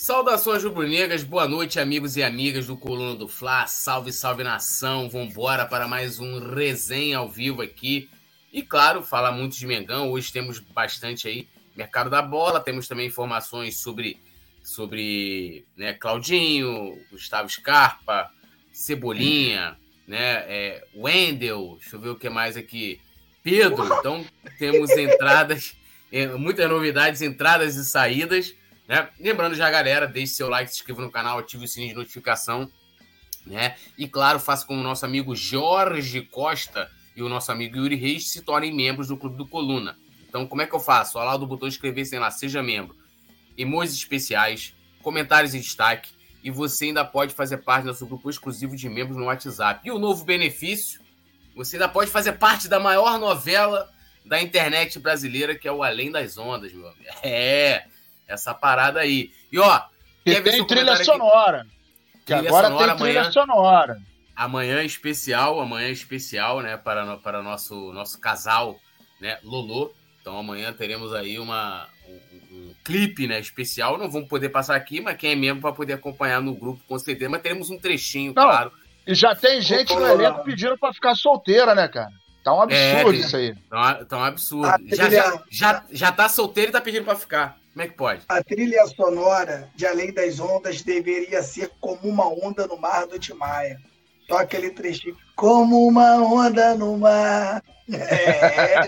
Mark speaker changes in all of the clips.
Speaker 1: Saudações rubro-negras, boa noite, amigos e amigas do Coluna do Fla. Salve, salve nação. Vambora para mais um resenha ao vivo aqui. E claro, falar muito de Mengão. Hoje temos bastante aí mercado da bola, temos também informações sobre sobre, né, Claudinho, Gustavo Scarpa, Cebolinha, né, é, Wendel, deixa eu ver o que mais aqui. Pedro, então temos entradas, é, muitas novidades, entradas e saídas. Né? Lembrando já, galera, deixe seu like, se inscreva no canal, ative o sininho de notificação. Né? E claro, faça como o nosso amigo Jorge Costa e o nosso amigo Yuri Reis se tornem membros do Clube do Coluna. Então, como é que eu faço? Olha lá do botão inscrever-se lá, seja membro. Emojis especiais, comentários em destaque. E você ainda pode fazer parte do nosso grupo exclusivo de membros no WhatsApp. E o novo benefício, você ainda pode fazer parte da maior novela da internet brasileira, que é o Além das Ondas, meu amigo. É, essa parada aí. E ó,
Speaker 2: e tem trilha sonora. Que trilha agora sonora, tem trilha amanhã, sonora.
Speaker 1: Amanhã é especial, amanhã é especial, né, para para nosso nosso casal, né, Lolo. Então amanhã teremos aí uma um, um, clipe, né, especial. Não vamos poder passar aqui, mas quem é membro vai poder acompanhar no grupo com certeza. Mas teremos um trechinho, Não, claro.
Speaker 2: E já tem gente no elenco pedindo para ficar solteira, né, cara? Tá um absurdo é, isso aí.
Speaker 1: Tá, tá um absurdo. Já, já, já, já tá solteiro e tá pedindo para ficar. Como é que pode?
Speaker 3: A trilha sonora de Além das Ondas deveria ser como uma onda no mar do Timaya. Só aquele trechinho. Como uma onda no mar. É.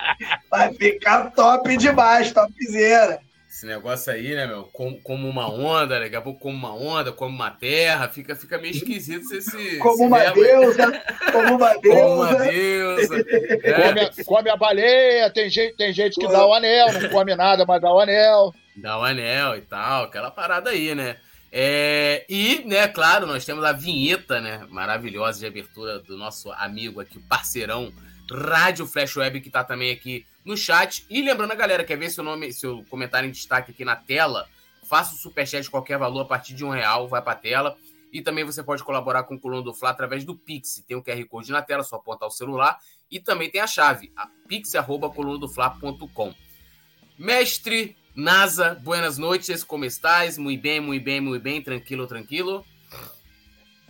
Speaker 3: Vai ficar top demais, topzera.
Speaker 1: Esse negócio aí, né, meu? Como, como uma onda, daqui a pouco como uma onda, como uma terra, fica, fica meio esquisito esse.
Speaker 3: Como esse uma deusa, como uma deusa. Como uma
Speaker 2: deusa. É. Come, a, come, a baleia, tem gente, tem gente que dá o anel, não come nada, mas dá o anel.
Speaker 1: Dá o anel e tal, aquela parada aí, né? É, e, né, claro, nós temos a vinheta, né, maravilhosa de abertura do nosso amigo aqui, parceirão, Rádio Flash Web, que tá também aqui no chat. E lembrando a galera, quer ver seu nome, seu comentário em destaque aqui na tela? Faça o superchat de qualquer valor a partir de um real, vai para a tela. E também você pode colaborar com o Coluna do Fla através do Pix. Tem o um QR Code na tela, só apontar o celular. E também tem a chave, a pix.colunadofla.com. Mestre NASA, buenas noites, como estás? Muito bem, muito bem, muito bem, tranquilo, tranquilo.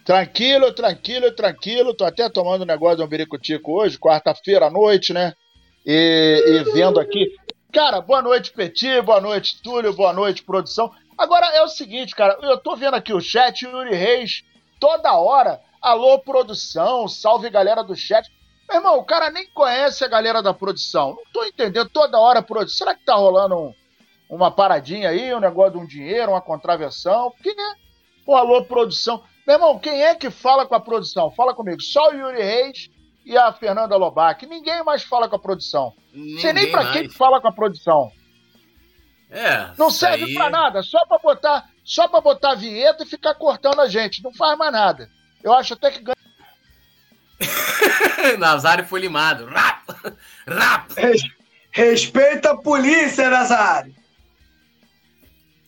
Speaker 2: Tranquilo, tranquilo, tranquilo. Tô até tomando um negócio do Umbiricutico hoje, quarta-feira à noite, né? E, e vendo aqui. Cara, boa noite, Petit, boa noite, Túlio, boa noite, produção. Agora é o seguinte, cara, eu tô vendo aqui o chat, Yuri Reis, toda hora. Alô, produção, salve galera do chat. Meu irmão, o cara nem conhece a galera da produção. Não tô entendendo toda hora, produção. Será que tá rolando um, uma paradinha aí, um negócio de um dinheiro, uma contravenção? Porque, né? Pô, alô, produção. Meu irmão, quem é que fala com a produção? Fala comigo. Só o Yuri Reis e a Fernanda Lobac. Ninguém mais fala com a produção. Ninguém Sei nem para quem fala com a produção. É. Não serve aí... para nada, só para botar, só para botar vinheta e ficar cortando a gente. Não faz mais nada. Eu acho até que ganha.
Speaker 1: Nazário foi limado. Rap! Rap!
Speaker 3: Respeita a polícia, Nazário!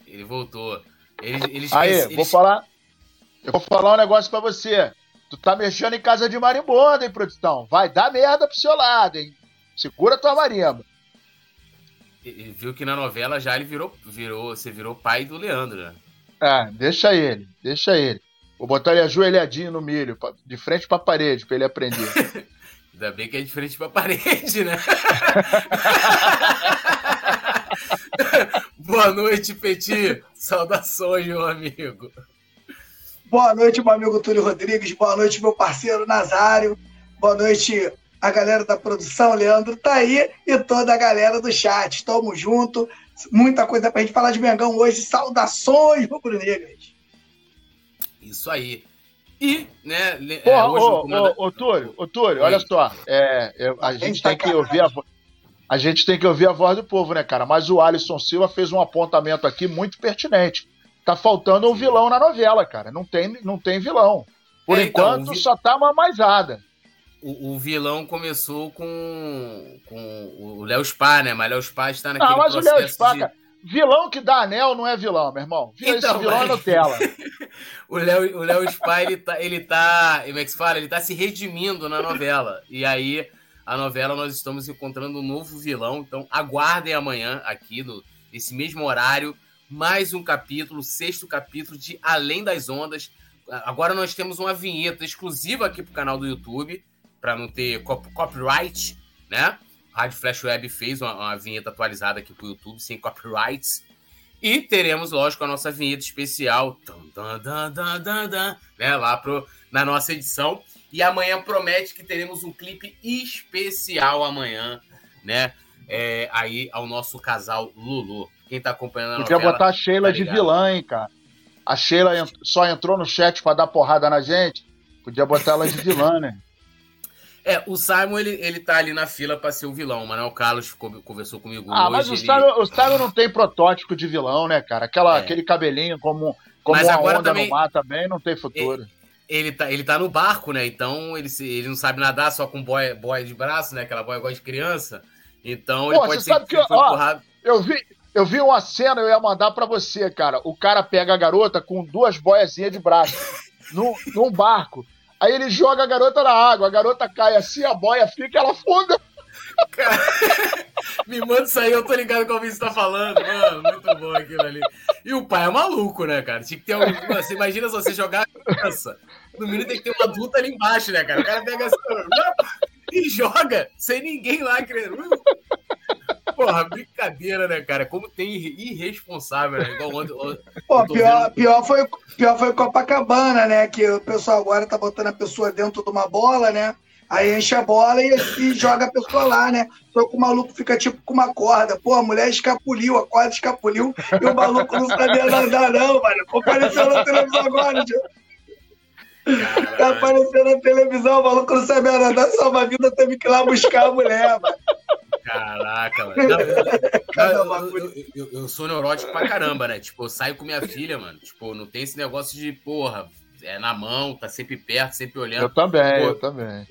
Speaker 1: Ele voltou.
Speaker 2: Eles, Aí, eles, vou falar. Eu vou falar um negócio para você. Tu tá mexendo em casa de marimbondo, hein, produção? Vai dar merda pro seu lado, hein? Segura tua marimba.
Speaker 1: Ele viu que na novela já ele virou, virou, você virou pai do Leandro, né?
Speaker 2: Ah, deixa ele, deixa ele. Vou botar ele ajoelhadinho no milho, de frente pra parede, pra ele aprender.
Speaker 1: Ainda bem que é de frente pra parede, né? Boa noite, Petit. Saudações, meu amigo.
Speaker 3: Boa noite, meu amigo Túlio Rodrigues. Boa noite, meu parceiro Nazário. Boa noite, a galera da produção. Leandro tá aí e toda a galera do chat. Tamo junto. Muita coisa pra gente falar de Mengão hoje. Saudações, rubro-negras.
Speaker 1: Isso aí. E, né,
Speaker 2: Pô, é, hoje ô, ô, ô, Túlio, ô, Túlio, olha só. É, eu, a, a gente tem que ouvir a a gente tem que ouvir a voz do povo, né, cara? Mas o Alisson Silva fez um apontamento aqui muito pertinente. Tá faltando um vilão na novela, cara. Não tem, não tem vilão. Por é, então, enquanto, vi... só tá uma maisada.
Speaker 1: O, o, vilão começou com, com o Léo Spa, né? Mas Léo Spa está naquele ah, mas processo o Léo Spa, de... cara,
Speaker 2: vilão que dá anel não é vilão, meu irmão. Então, Esse vilão mas... é Nutella.
Speaker 1: o Léo, o Léo Spa, ele tá, ele tá, como é que se fala? Ele tá se redimindo na novela. E aí, a novela, nós estamos encontrando um novo vilão. Então, aguardem amanhã aqui, no, nesse mesmo horário, mais um capítulo, sexto capítulo de Além das Ondas. Agora nós temos uma vinheta exclusiva aqui pro canal do YouTube, para não ter copyright, né? Rádio Flash Web fez uma, uma vinheta atualizada aqui pro YouTube, sem copyrights. E teremos, lógico, a nossa vinheta especial, né, lá pro, na nossa edição. E amanhã promete que teremos um clipe especial amanhã, né? É, aí ao nosso casal Lulu. Quem tá acompanhando a
Speaker 2: Podia
Speaker 1: novela,
Speaker 2: botar a Sheila
Speaker 1: tá
Speaker 2: de vilã, hein, cara. A Sheila ent- só entrou no chat pra dar porrada na gente. Podia botar ela de vilã, né?
Speaker 1: É, o Simon, ele, ele tá ali na fila pra ser o vilão. O Manuel Carlos conversou comigo
Speaker 2: Ah,
Speaker 1: hoje.
Speaker 2: mas o
Speaker 1: ele-
Speaker 2: Simon, o Simon não tem protótipo de vilão, né, cara? Aquela,
Speaker 1: É.
Speaker 2: Aquele cabelinho como, como
Speaker 1: Mas
Speaker 2: uma onda
Speaker 1: também-
Speaker 2: no mar também não tem futuro.
Speaker 1: ele tá, ele tá no barco, né? Então ele, se- ele não sabe nadar só com boia, boia de braço, né? Aquela boia igual de criança. Então ele
Speaker 2: Pô,
Speaker 1: pode
Speaker 2: você
Speaker 1: ser
Speaker 2: sabe que,
Speaker 1: foi
Speaker 2: ó. Eu vi, eu vi uma cena, eu ia mandar pra você, cara. O cara pega a garota com duas boiazinhas de braço num, num barco. Aí ele joga a garota na água, a garota cai assim, a boia fica, ela afunda.
Speaker 1: Me manda isso aí, eu tô ligado com o que você tá falando. Mano, muito bom aquilo ali. E o pai é maluco, né, cara? Tinha que ter um. Mano, você imagina só você jogar a criança. No mínimo tem que ter uma adulta ali embaixo, né, cara? O cara pega assim e joga sem ninguém lá querendo. Porra, brincadeira, né, cara? Como tem irresponsável, né? Igual ontem. ontem-
Speaker 3: Pô, pior,
Speaker 1: vendo-
Speaker 3: pior, foi, pior foi Copacabana, né? Que o pessoal agora tá botando a pessoa dentro de uma bola, né? Aí enche a bola e, e joga a pessoa lá, né? Só que o maluco fica tipo com uma corda. Pô, a mulher escapuliu, a corda escapuliu e o maluco não sabia nadar, não, mano. Apareceu na televisão agora, tio. Tá aparecendo na televisão, o maluco não sabia nadar, salva a vida, teve que ir lá buscar a mulher, mano.
Speaker 1: Caraca, mano. Não, eu, eu- eu- eu- sou neurótico pra caramba, né? Tipo, eu saio com minha filha, mano. Tipo, não tem esse negócio de, porra, é na mão, tá sempre perto, sempre olhando.
Speaker 2: Eu também,
Speaker 1: Pô,
Speaker 2: eu também.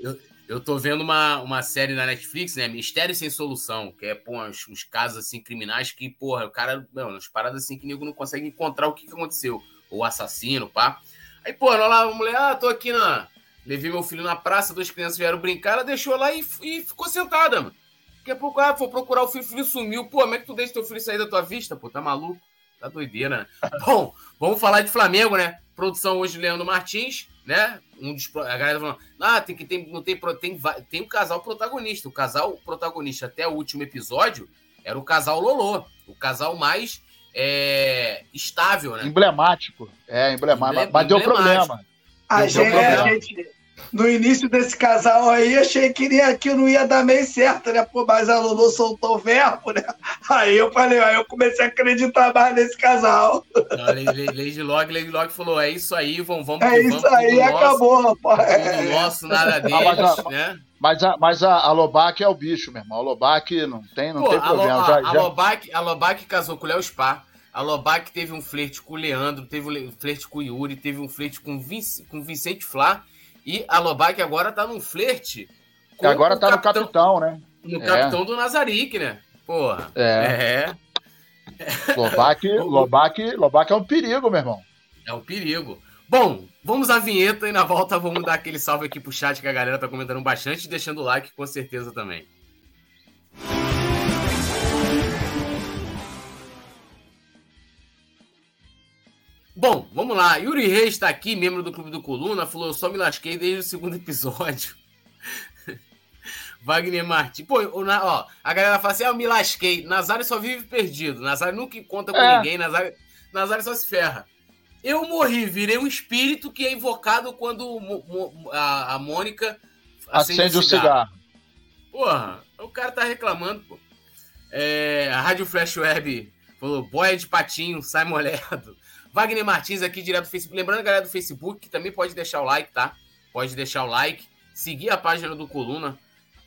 Speaker 1: Eu tô vendo uma, uma série na Netflix, né? Mistério Sem Solução, que é, pô, uns, uns casos, assim, criminais que, porra, o cara, não, umas paradas assim que o nego não consegue encontrar o que, que aconteceu. O assassino, pá. Aí, pô, lá a mulher, ah, tô aqui na. Levei meu filho na praça, duas crianças vieram brincar, ela deixou lá e, e ficou sentada, mano. Daqui a pouco, ah, foi procurar o filho, o filho sumiu. Pô, como é que tu deixa teu filho sair da tua vista, pô? Tá maluco? Tá doideira, né? Bom, vamos falar de Flamengo, né? Produção hoje, Leandro Martins, né? Um dos, a galera falando, ah, tem que tem, não tem, tem, tem um casal protagonista. O casal protagonista até o último episódio era o casal Lolô, o casal mais é, estável, né?
Speaker 2: Emblemático. É, emblemático.
Speaker 1: Emble-
Speaker 2: mas deu problema.
Speaker 3: A
Speaker 2: Não
Speaker 3: gente,
Speaker 2: problema.
Speaker 3: a gente, no início desse casal aí, achei que, ia, que não ia dar meio certo, né? Pô, mas a Lulu soltou o verbo, né? Aí eu falei, aí eu comecei a acreditar mais nesse casal.
Speaker 1: Lady Log, Lady Log falou: é isso aí, vamos, vamos
Speaker 3: É isso
Speaker 1: vamos,
Speaker 3: aí,
Speaker 1: nosso,
Speaker 3: acabou.
Speaker 1: Tudo nosso, nada
Speaker 2: Ah, mas
Speaker 1: deles,
Speaker 2: a-
Speaker 1: né?
Speaker 2: Mas a, mas a, a Lobac é o bicho, meu irmão. A Lobac não tem, não
Speaker 1: Pô,
Speaker 2: tem
Speaker 1: a, Lo-
Speaker 2: problema.
Speaker 1: a,
Speaker 2: Já-
Speaker 1: a
Speaker 2: já-
Speaker 1: Lobac, a Lobac casou com o Léo Spar. A Lobac teve um flerte com o Leandro, teve um le- flerte com o Yuri, teve um flerte com o Vinci- com o Vicente Flá. E a Lobac agora tá num flerte
Speaker 2: agora tá no capitão, né?
Speaker 1: no
Speaker 2: É.
Speaker 1: capitão do Nazarick, né? Porra.
Speaker 2: É.
Speaker 1: É,
Speaker 2: Lobac, Lobac, Lobac é um perigo, meu irmão.
Speaker 1: é um perigo. Bom, vamos à vinheta e na volta vamos dar aquele salve aqui pro chat que a galera tá comentando bastante deixando o like com certeza também. Bom, vamos lá. Yuri Reis está aqui, membro do Clube do Coluna, falou: Eu só me lasquei desde o segundo episódio. Wagner Martins. Pô, o Na- ó, a galera fala assim: ah, eu me lasquei. Nazário só vive perdido. Nazário nunca conta com
Speaker 2: É.
Speaker 1: ninguém. Nazário, Nazário só se ferra. Eu morri, virei um espírito que é invocado quando a, a Mônica
Speaker 2: Acende o cigarro.
Speaker 1: Porra, o cara tá reclamando, pô. É, a Rádio Flash Web falou: boia de patinho, sai molhado. Wagner Martins aqui direto do Facebook. Lembrando, galera do Facebook, que também pode deixar o like, tá? Pode deixar o like, seguir a página do Coluna.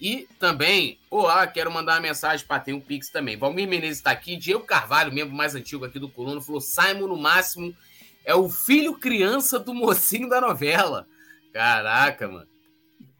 Speaker 1: E também, pô, ah, quero mandar uma mensagem para ter um Pix também. Valmir Menezes está aqui, Diego Carvalho, membro mais antigo aqui do Coluna, falou: Simon, no máximo, é o filho criança do mocinho da novela. Caraca, mano.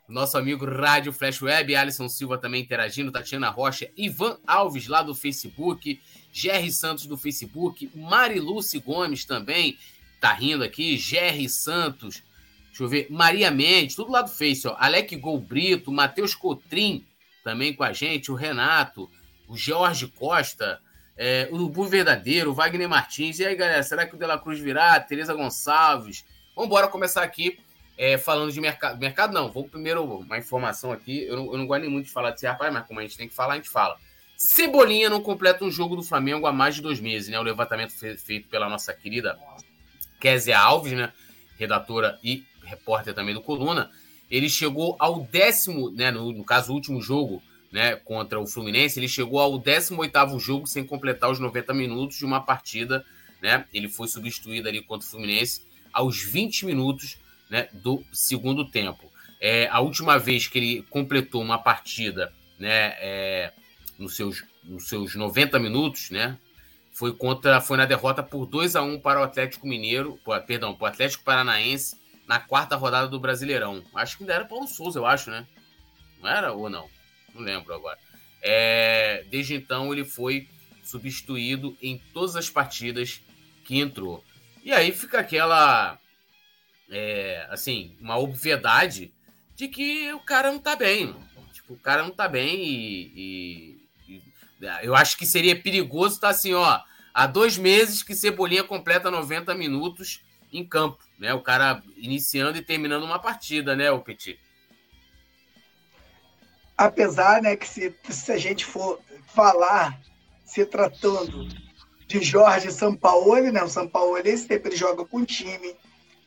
Speaker 1: Nosso amigo Rádio Flash Web, Alisson Silva também interagindo, Tatiana Rocha, Ivan Alves lá do Facebook, Jerry Santos do Facebook, Mariluce Gomes também tá rindo aqui, Jerry Santos, deixa eu ver, Maria Mendes, tudo lá do Face, ó, Alec Gol Brito, Matheus Cotrim também com a gente, o Renato, o Jorge Costa, é, o Urubu Verdadeiro, o Wagner Martins. E aí, galera, será que o De La Cruz virá? Tereza Gonçalves. Vamos embora começar aqui é, falando de mercado. Mercado não, vou primeiro uma informação aqui. Eu não, eu não gosto nem muito de falar desse rapaz, mas como a gente tem que falar, a gente fala. Cebolinha não completa um jogo do Flamengo há mais de dois meses, né? O levantamento feito pela nossa querida Kézia Alves, né? Redatora e repórter também do Coluna. Ele chegou ao décimo, né? No, no caso, o último jogo, né? Contra o Fluminense, ele chegou ao 18 jogo sem completar os 90 minutos de uma partida, né? Ele foi substituído ali contra o Fluminense aos 20 minutos né, do segundo tempo. É, a última vez que ele completou uma partida, né? É, nos seus, nos seus 90 minutos, né? Foi contra, foi na derrota por 2 a 1 para o Atlético Mineiro, perdão, para o Atlético Paranaense na quarta rodada do Brasileirão. Acho que ainda era Paulo Souza, eu acho, né? Não era ou não? Não lembro agora. É, desde então ele foi substituído em todas as partidas que entrou. E aí fica aquela, é, assim, uma obviedade de que o cara não tá bem. Tipo, o cara não tá bem e, e eu acho que seria perigoso estar tá assim, ó, há dois meses que Cebolinha completa 90 minutos em campo, né? O cara iniciando e terminando uma partida, né, o Petit?
Speaker 3: Apesar, né, que se, se a gente for falar se tratando de Jorge Sampaoli, né? O Sampaoli, esse tempo ele joga com o time,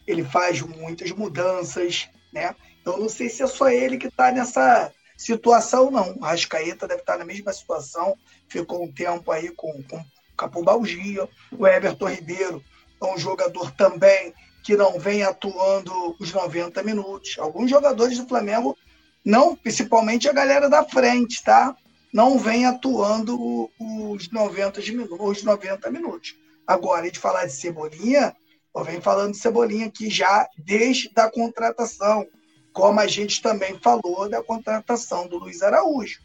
Speaker 3: ele faz muitas mudanças, né? Eu não sei se é só ele que está nessa situação, não. A Rascaeta deve estar na mesma situação, ficou um tempo aí com, com capobalgia. O Everton Ribeiro é um jogador também que não vem atuando os 90 minutos. Alguns jogadores do Flamengo, não, principalmente a galera da frente, tá? Não vem atuando os 90 minutos. Os 90 minutos. Agora, de falar de Cebolinha, eu venho falando de Cebolinha aqui já desde a contratação como a gente também falou da contratação do Luiz Araújo,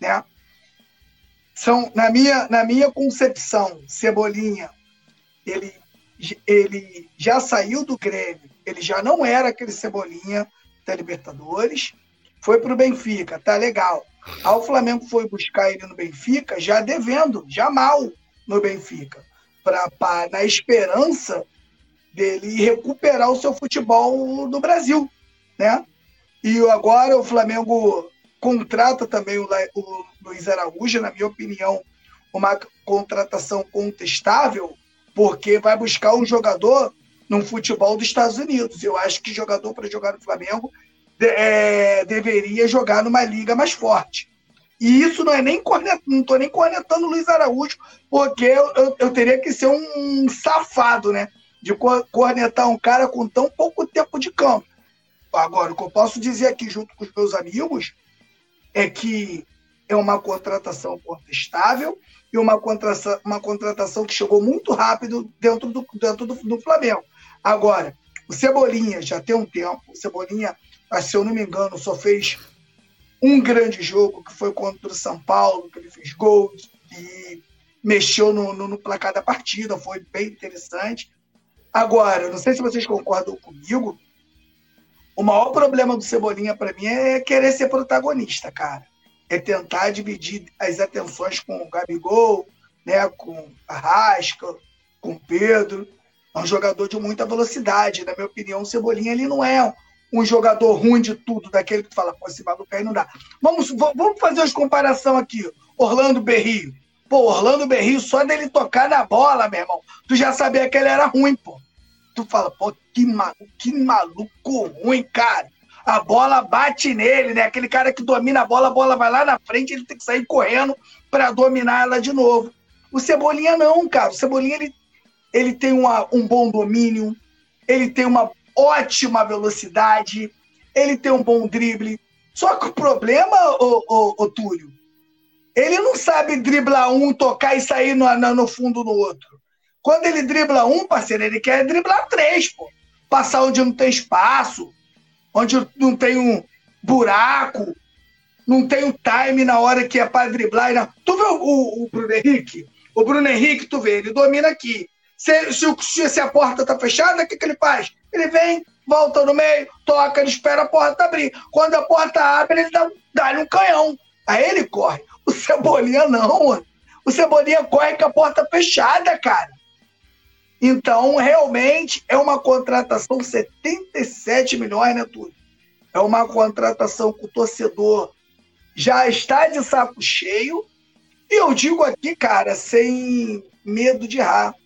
Speaker 3: né? São, na minha, na minha concepção, Cebolinha, ele, ele já saiu do Grêmio, ele já não era aquele Cebolinha da Libertadores, foi para o Benfica, tá legal. Aí o Flamengo foi buscar ele no Benfica, já devendo, já mal no Benfica, pra, pra, na esperança dele recuperar o seu futebol no Brasil, né? E agora o Flamengo contrata também o, o Luiz Araújo, na minha opinião, uma contratação contestável, porque vai buscar um jogador no futebol dos Estados Unidos. Eu acho que jogador para jogar no Flamengo é, deveria jogar numa liga mais forte. E isso não é nem cornet, não estou nem cornetando o Luiz Araújo, porque eu, eu, eu, teria que ser um safado, né? De cornetar um cara com tão pouco tempo de campo. Agora, o que eu posso dizer aqui junto com os meus amigos é que é uma contratação contestável e uma contratação, uma contratação que chegou muito rápido dentro do, dentro do, do Flamengo. Agora, o Cebolinha já tem um tempo, o Cebolinha, se eu não me engano, só fez um grande jogo, que foi contra o São Paulo, que ele fez gol e mexeu no, no, no placar da partida, foi bem interessante. Agora, não sei se vocês concordam comigo, o maior problema do Cebolinha para mim é querer ser protagonista, cara. É tentar dividir as atenções com o Gabigol, né, com a Rasca, com o Pedro. É um jogador de muita velocidade. Na minha opinião, o Cebolinha ele não é um jogador ruim de tudo, daquele que fala, pô, esse maluco aí não dá. Vamos, vamos fazer uma comparação aqui. Orlando Berrio. Pô, Orlando Berrio, só dele tocar na bola, meu irmão, tu já sabia que ele era ruim, pô tu fala, pô, que maluco, que maluco ruim, cara. A bola bate nele, né? Aquele cara que domina a bola, a bola vai lá na frente, ele tem que sair correndo para dominar ela de novo. O Cebolinha não, cara. O Cebolinha ele, ele tem uma, um bom domínio, ele tem uma ótima velocidade, ele tem um bom drible. Só que o problema, ô, ô, ô Túlio, ele não sabe driblar um, tocar e sair no, no fundo no outro. Quando ele dribla um, parceiro, ele quer driblar três, pô. Passar onde não tem espaço, onde não tem um buraco, não tem um time na hora que é para driblar. Não. Tu vê o, o, o, Bruno Henrique? O Bruno Henrique, tu vê, ele domina aqui. Se, se, se a porta tá fechada, o que, que ele faz? Ele vem, volta no meio, toca, ele espera a porta abrir. Quando a porta abre, ele dá, dá um canhão. Aí ele corre. O Cebolinha não, mano. o Cebolinha corre com a porta fechada, cara. Então, realmente, é uma contratação 77 milhões, né, tudo? É uma contratação que o torcedor já está de saco cheio. E eu digo aqui, cara, sem medo de errar.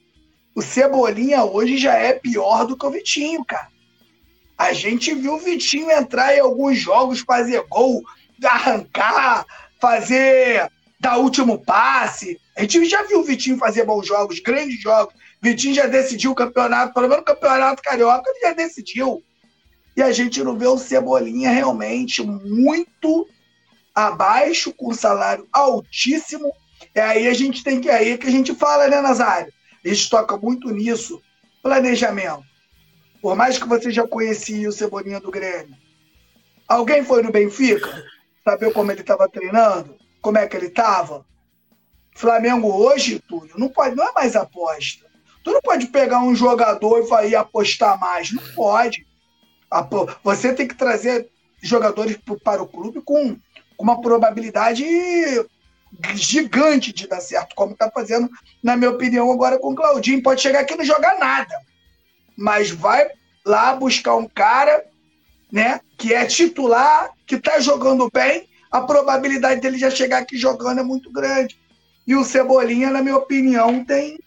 Speaker 3: O Cebolinha hoje já é pior do que o Vitinho, cara. A gente viu o Vitinho entrar em alguns jogos, fazer gol, arrancar, fazer dar último passe. A gente já viu o Vitinho fazer bons jogos, grandes jogos. Vitinho já decidiu o campeonato, pelo menos o campeonato carioca, ele já decidiu. E a gente não vê o Cebolinha realmente muito abaixo, com salário altíssimo. É aí a gente tem que é aí que a gente fala, né, Nazário? A gente toca muito nisso. Planejamento. Por mais que você já conhecia o Cebolinha do Grêmio, alguém foi no Benfica? Saber como ele estava treinando? Como é que ele estava? Flamengo hoje, Túlio, não pode, não é mais aposta. Tu não pode pegar um jogador e apostar mais. Não pode. Você tem que trazer jogadores para o clube com uma probabilidade gigante de dar certo, como está fazendo, na minha opinião, agora com o Claudinho. Pode chegar aqui e não jogar nada mas vai lá buscar um cara, né, que é titular, que está jogando bem, a probabilidade dele já chegar aqui jogando é muito grande. E o Cebolinha, na minha opinião, tem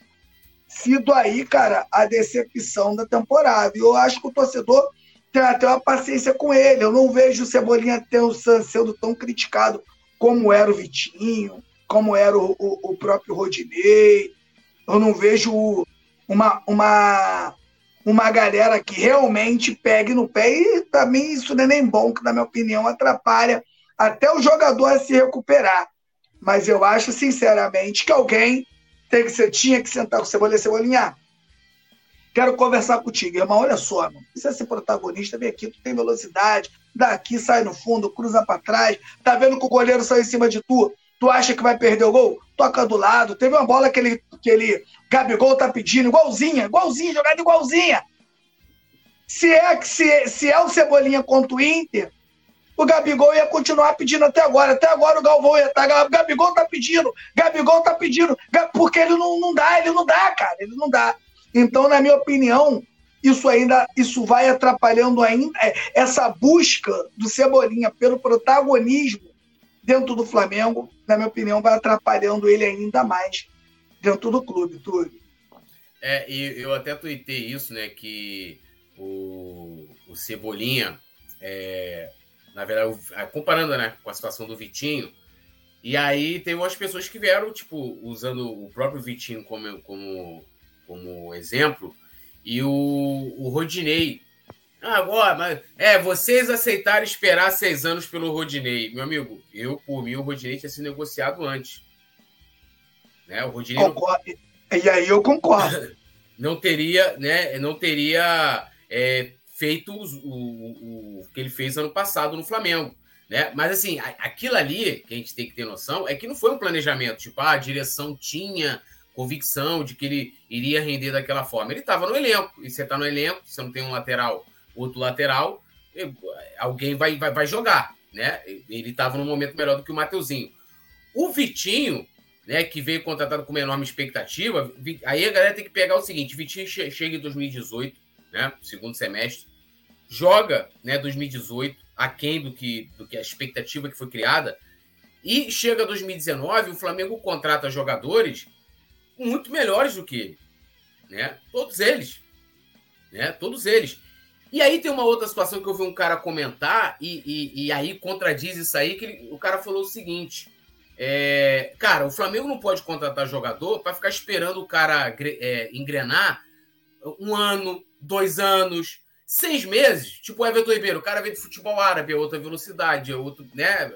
Speaker 3: sido aí, cara, a decepção da temporada. E eu acho que o torcedor tem até uma paciência com ele. Eu não vejo o Cebolinha sendo tão criticado como era o Vitinho, como era o, o, o próprio Rodinei. Eu não vejo uma, uma uma galera que realmente pegue no pé. E para mim isso não é nem bom, que na minha opinião atrapalha até o jogador se recuperar. Mas eu acho, sinceramente, que alguém tem que ser, tinha que sentar com o Cebolinha. Cebolinha, quero conversar contigo, irmão. Olha só, mano. Precisa ser protagonista, vem aqui, tu tem velocidade, daqui, sai no fundo, cruza para trás. Tá vendo que o goleiro sai em cima de tu? Tu acha que vai perder o gol? Toca do lado. Teve uma bola que ele, que ele Gabigol tá pedindo, igualzinha, igualzinha, jogada igualzinha. Se é, se, se é o Cebolinha contra o Inter, o Gabigol ia continuar pedindo até agora. Até agora o Galvão ia estar. Tá, Gabigol tá pedindo, Gabigol tá pedindo, porque ele não, não dá, ele não dá, cara, ele não dá. Então, na minha opinião, isso ainda isso vai atrapalhando ainda é, essa busca do Cebolinha pelo protagonismo dentro do Flamengo, na minha opinião, vai atrapalhando ele ainda mais dentro do clube, Túlio.
Speaker 1: É, e eu até tuitei isso, né? Que o, o Cebolinha, é, na verdade, comparando né, com a situação do Vitinho, e aí tem umas pessoas que vieram, tipo, usando o próprio Vitinho como, como, como exemplo, e o, o Rodinei ah, agora, mas é, vocês aceitaram esperar seis anos pelo Rodinei. Meu amigo, eu, por mim, o Rodinei tinha sido negociado antes. Né? O Rodinei.
Speaker 3: Concordo. Não... E aí eu concordo.
Speaker 1: não teria, né? Não teria é, feito o, o, o, que ele fez ano passado no Flamengo. Né? Mas assim, aquilo ali que a gente tem que ter noção é que não foi um planejamento. Tipo, ah, a direção tinha convicção de que ele iria render daquela forma. Ele estava no elenco. E você está no elenco, você não tem um lateral outro lateral, alguém vai, vai, vai jogar, né? Ele estava num momento melhor do que o Mateuzinho. O Vitinho, né, que veio contratado com uma enorme expectativa, aí a galera tem que pegar o seguinte: Vitinho chega em 2018, né, segundo semestre, joga, né, 2018, aquém do que, do que a expectativa que foi criada, e chega 2019, o Flamengo contrata jogadores muito melhores do que ele, né? Todos eles, né? Todos eles. E aí tem uma outra situação que eu vi um cara comentar, e, e, e aí contradiz isso aí, que ele, o cara falou o seguinte: é, cara, o Flamengo não pode contratar jogador para ficar esperando o cara é, engrenar um ano, dois anos, seis meses. Tipo o Everton Ribeiro, o cara vem de futebol árabe, é outra velocidade, é outro, né?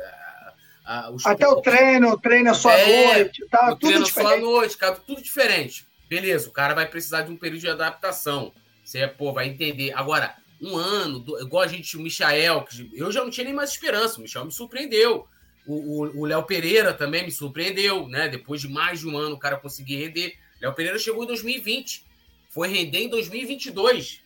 Speaker 3: Até o treino, o treino é só à é, noite, tá?
Speaker 1: O tudo treino diferente. só à noite, cara, tudo diferente. Beleza, o cara vai precisar de um período de adaptação. Você, pô, vai entender. Agora, um ano, igual a gente, o Michael, que eu já não tinha nem mais esperança, o Michel me surpreendeu. O Léo Pereira também me surpreendeu, né? Depois de mais de um ano o cara conseguir render. Léo Pereira chegou em 2020, foi render em 2022,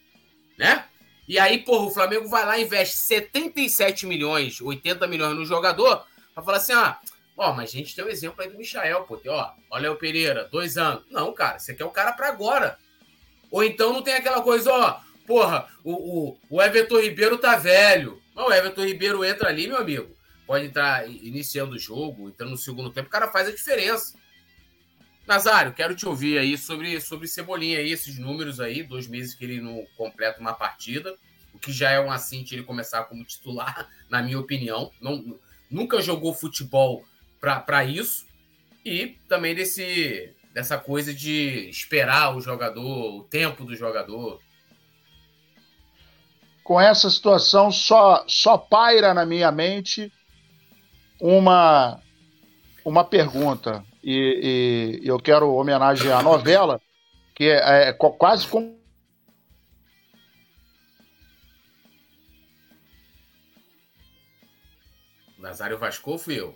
Speaker 1: né? E aí, porra, o Flamengo vai lá e investe 77 milhões, 80 milhões no jogador, para falar assim: ah, Ó, mas a gente tem um exemplo aí do Michael, pô. Ó, olha o Pereira, dois anos. Não, cara, você quer o cara para agora. Ou então não tem aquela coisa, ó, porra, o, o, o Everton Ribeiro tá velho. Não, o Everton Ribeiro entra ali, meu amigo. Pode entrar iniciando o jogo, entrando no segundo tempo, o cara faz a diferença. Nazário, quero te ouvir aí sobre, sobre Cebolinha aí, esses números aí, dois meses que ele não completa uma partida, o que já é um assinte ele começar como titular, na minha opinião. Não, nunca jogou futebol para isso. E também desse, dessa coisa de esperar o jogador, o tempo do jogador.
Speaker 2: Com essa situação, só, só paira na minha mente uma, uma pergunta. E, e eu quero homenagear a novela, que é, é quase como
Speaker 1: Nazário Vasco fui eu.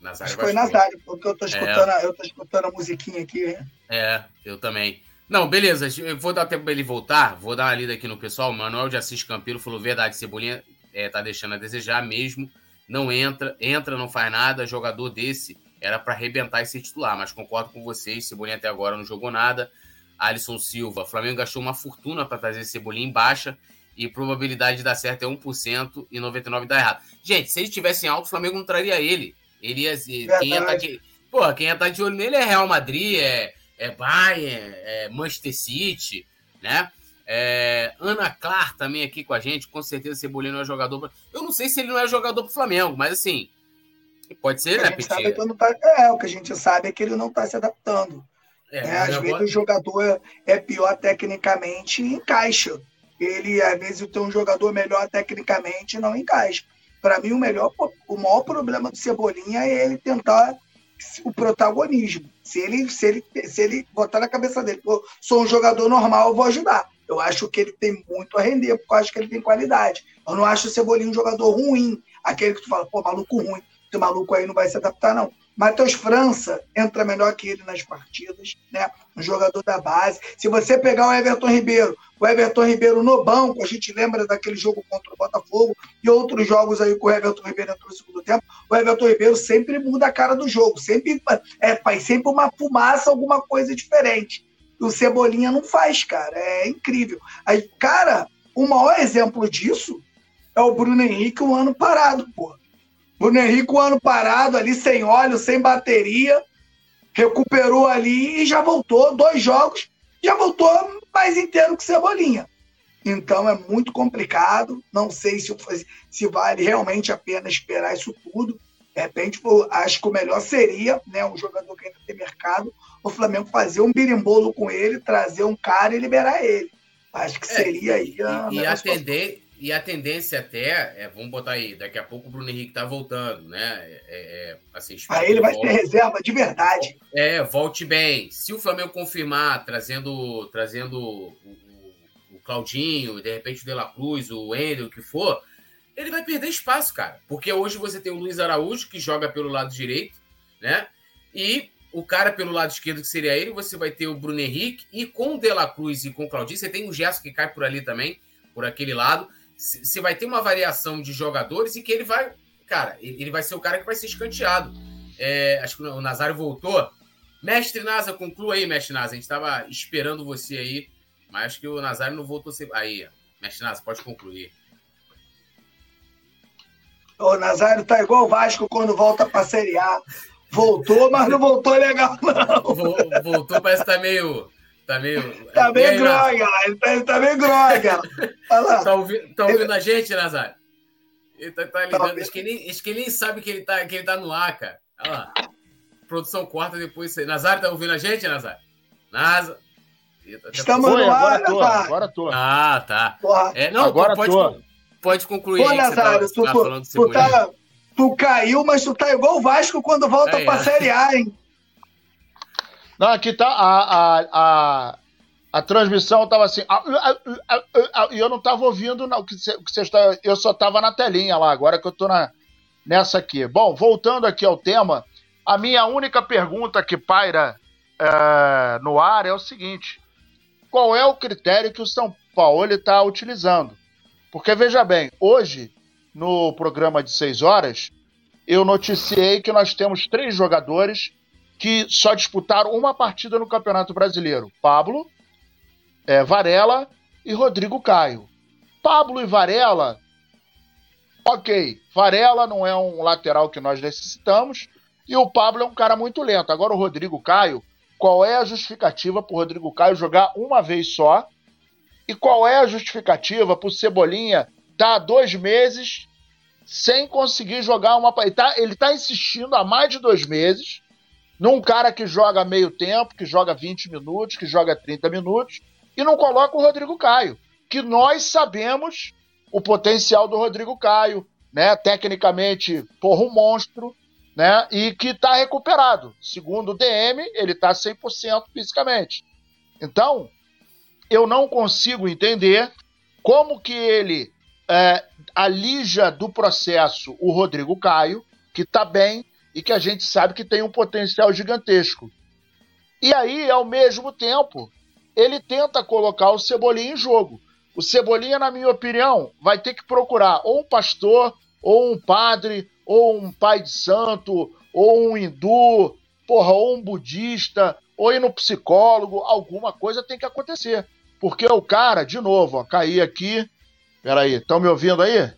Speaker 3: Nazário Acho que foi Nazário, porque eu tô, escutando, é. eu tô escutando a musiquinha aqui. Né?
Speaker 1: É, eu também. Não, beleza. Eu vou dar tempo para ele voltar. Vou dar uma lida aqui no pessoal. Manuel de Assis Campilo falou: verdade, Cebolinha é, tá deixando a desejar mesmo. Não entra, entra, não faz nada. Jogador desse era para arrebentar esse titular, mas concordo com vocês. Cebolinha até agora não jogou nada. Alisson Silva, Flamengo gastou uma fortuna para trazer Cebolinha em baixa e probabilidade de dar certo é 1% e 99% dá errado. Gente, se ele tivesse em alto, o Flamengo não traria ele. Ele ia, quem ia tá de, pô, quem ia estar tá de olho nele é Real Madrid, é, é Bayern, é Manchester City, né? É, Ana Clar também aqui com a gente, com certeza Cebolinha não é jogador. Pra... Eu não sei se ele não é jogador pro Flamengo, mas assim, pode ser, né,
Speaker 3: Petit? Tá, é, o que a gente sabe é que ele não tá se adaptando. É, é, às vezes o jogador é pior tecnicamente e encaixa. Ele, às vezes, tem um jogador melhor tecnicamente e não encaixa. Para mim, o melhor, o maior problema do Cebolinha é ele tentar o protagonismo. Se ele, se ele, se ele botar na cabeça dele, pô, sou um jogador normal, eu vou ajudar. Eu acho que ele tem muito a render, porque eu acho que ele tem qualidade. Eu não acho o Cebolinha um jogador ruim, aquele que tu fala, pô, maluco ruim, esse maluco aí não vai se adaptar, não. Matheus França entra melhor que ele nas partidas, né? Um jogador da base. Se você pegar o Everton Ribeiro, o Everton Ribeiro no banco, a gente lembra daquele jogo contra o Botafogo e outros jogos aí com o Everton Ribeiro entrou no segundo tempo. O Everton Ribeiro sempre muda a cara do jogo, sempre é, faz sempre uma fumaça, alguma coisa diferente. E o Cebolinha não faz, cara. É incrível. Aí, cara, o maior exemplo disso é o Bruno Henrique um ano parado, pô. Bruno Henrique, um ano parado ali, sem óleo, sem bateria, recuperou ali e já voltou. Dois jogos, já voltou mais inteiro que Cebolinha. Então é muito complicado. Não sei se, se vale realmente a pena esperar isso tudo. De repente, acho que o melhor seria, né, um jogador que ainda tem mercado, o Flamengo fazer um birimbolo com ele, trazer um cara e liberar ele. Acho que é, seria é, aí.
Speaker 1: E, e, atender, e a tendência até, é, vamos botar aí, daqui a pouco o Bruno Henrique tá voltando, né? É, é, assim,
Speaker 3: Aí ele vai ter reserva de verdade.
Speaker 1: É, volte bem. Se o Flamengo confirmar, trazendo, trazendo o, o, o Claudinho, de repente o De La Cruz, o Wendel, o que for, ele vai perder espaço, cara. Porque hoje você tem o Luiz Araújo, que joga pelo lado direito, né? E o cara pelo lado esquerdo, que seria ele, você vai ter o Bruno Henrique, e com o De La Cruz e com o Claudinho, você tem o Gerson que cai por ali também, por aquele lado você vai ter uma variação de jogadores e que ele vai, cara, ele vai ser o cara que vai ser escanteado. É, acho que o Nazário voltou. Mestre Nasa, conclua aí, Mestre Nasa. A gente estava esperando você aí, mas acho que o Nazário não voltou. Aí, Mestre Nasa, pode concluir.
Speaker 3: O Nazário tá igual o Vasco quando volta para a Série A. Voltou, mas não voltou legal, não.
Speaker 1: Voltou, parece que tá meio Tá meio.
Speaker 3: Tá meio groga, ele tá, ele tá meio groga.
Speaker 1: Tá, ouvindo, tá ouvindo a gente, Nazário? Ele tá, tá ligando. Tá acho, que ele, acho que ele nem sabe que ele, tá, que ele tá no ar, cara. Olha lá. Produção corta depois. Nazário tá ouvindo a gente, Nazário? Nasa.
Speaker 3: Estamos no ar,
Speaker 2: agora tô, agora tô.
Speaker 1: Ah, tá. É, não,
Speaker 2: agora
Speaker 1: pode,
Speaker 2: tô.
Speaker 1: pode concluir
Speaker 3: Pô, aí Nazário, tu, tá, tu, tu, tá, tu caiu, mas tu tá igual o Vasco quando volta é, pra é. Série A, hein?
Speaker 2: Não, aqui tá a, a, a, a transmissão estava assim, e eu não estava ouvindo não, o que você, está, eu só estava na telinha lá, agora que eu estou nessa aqui. Bom, voltando aqui ao tema, a minha única pergunta que paira é, no ar é o seguinte: qual é o critério que o São Paulo está utilizando? Porque veja bem, hoje no programa de seis horas eu noticiei que nós temos três jogadores que só disputaram uma partida no Campeonato Brasileiro: Pablo, é, Varela e Rodrigo Caio. Pablo e Varela, ok. Varela não é um lateral que nós necessitamos e o Pablo é um cara muito lento. Agora o Rodrigo Caio, qual é a justificativa para o Rodrigo Caio jogar uma vez só? E qual é a justificativa para o Cebolinha estar tá dois meses sem conseguir jogar uma. Ele está tá insistindo há mais de dois meses num cara que joga meio tempo, que joga 20 minutos, que joga 30 minutos, e não coloca o Rodrigo Caio, que nós sabemos o potencial do Rodrigo Caio, né? Tecnicamente, porra, um monstro, né? E que está recuperado. Segundo o DM, ele está 100% fisicamente. Então, eu não consigo entender como que ele é, alija do processo o Rodrigo Caio, que está bem e que a gente sabe que tem um potencial gigantesco. E aí, ao mesmo tempo, ele tenta colocar o Cebolinha em jogo. O Cebolinha, na minha opinião, vai ter que procurar ou um pastor, ou um padre, ou um pai de santo, ou um hindu, porra, ou um budista, ou ir no psicólogo, alguma coisa tem que acontecer. Porque o cara, de novo, ó, caí aqui. Peraí, estão me ouvindo aí?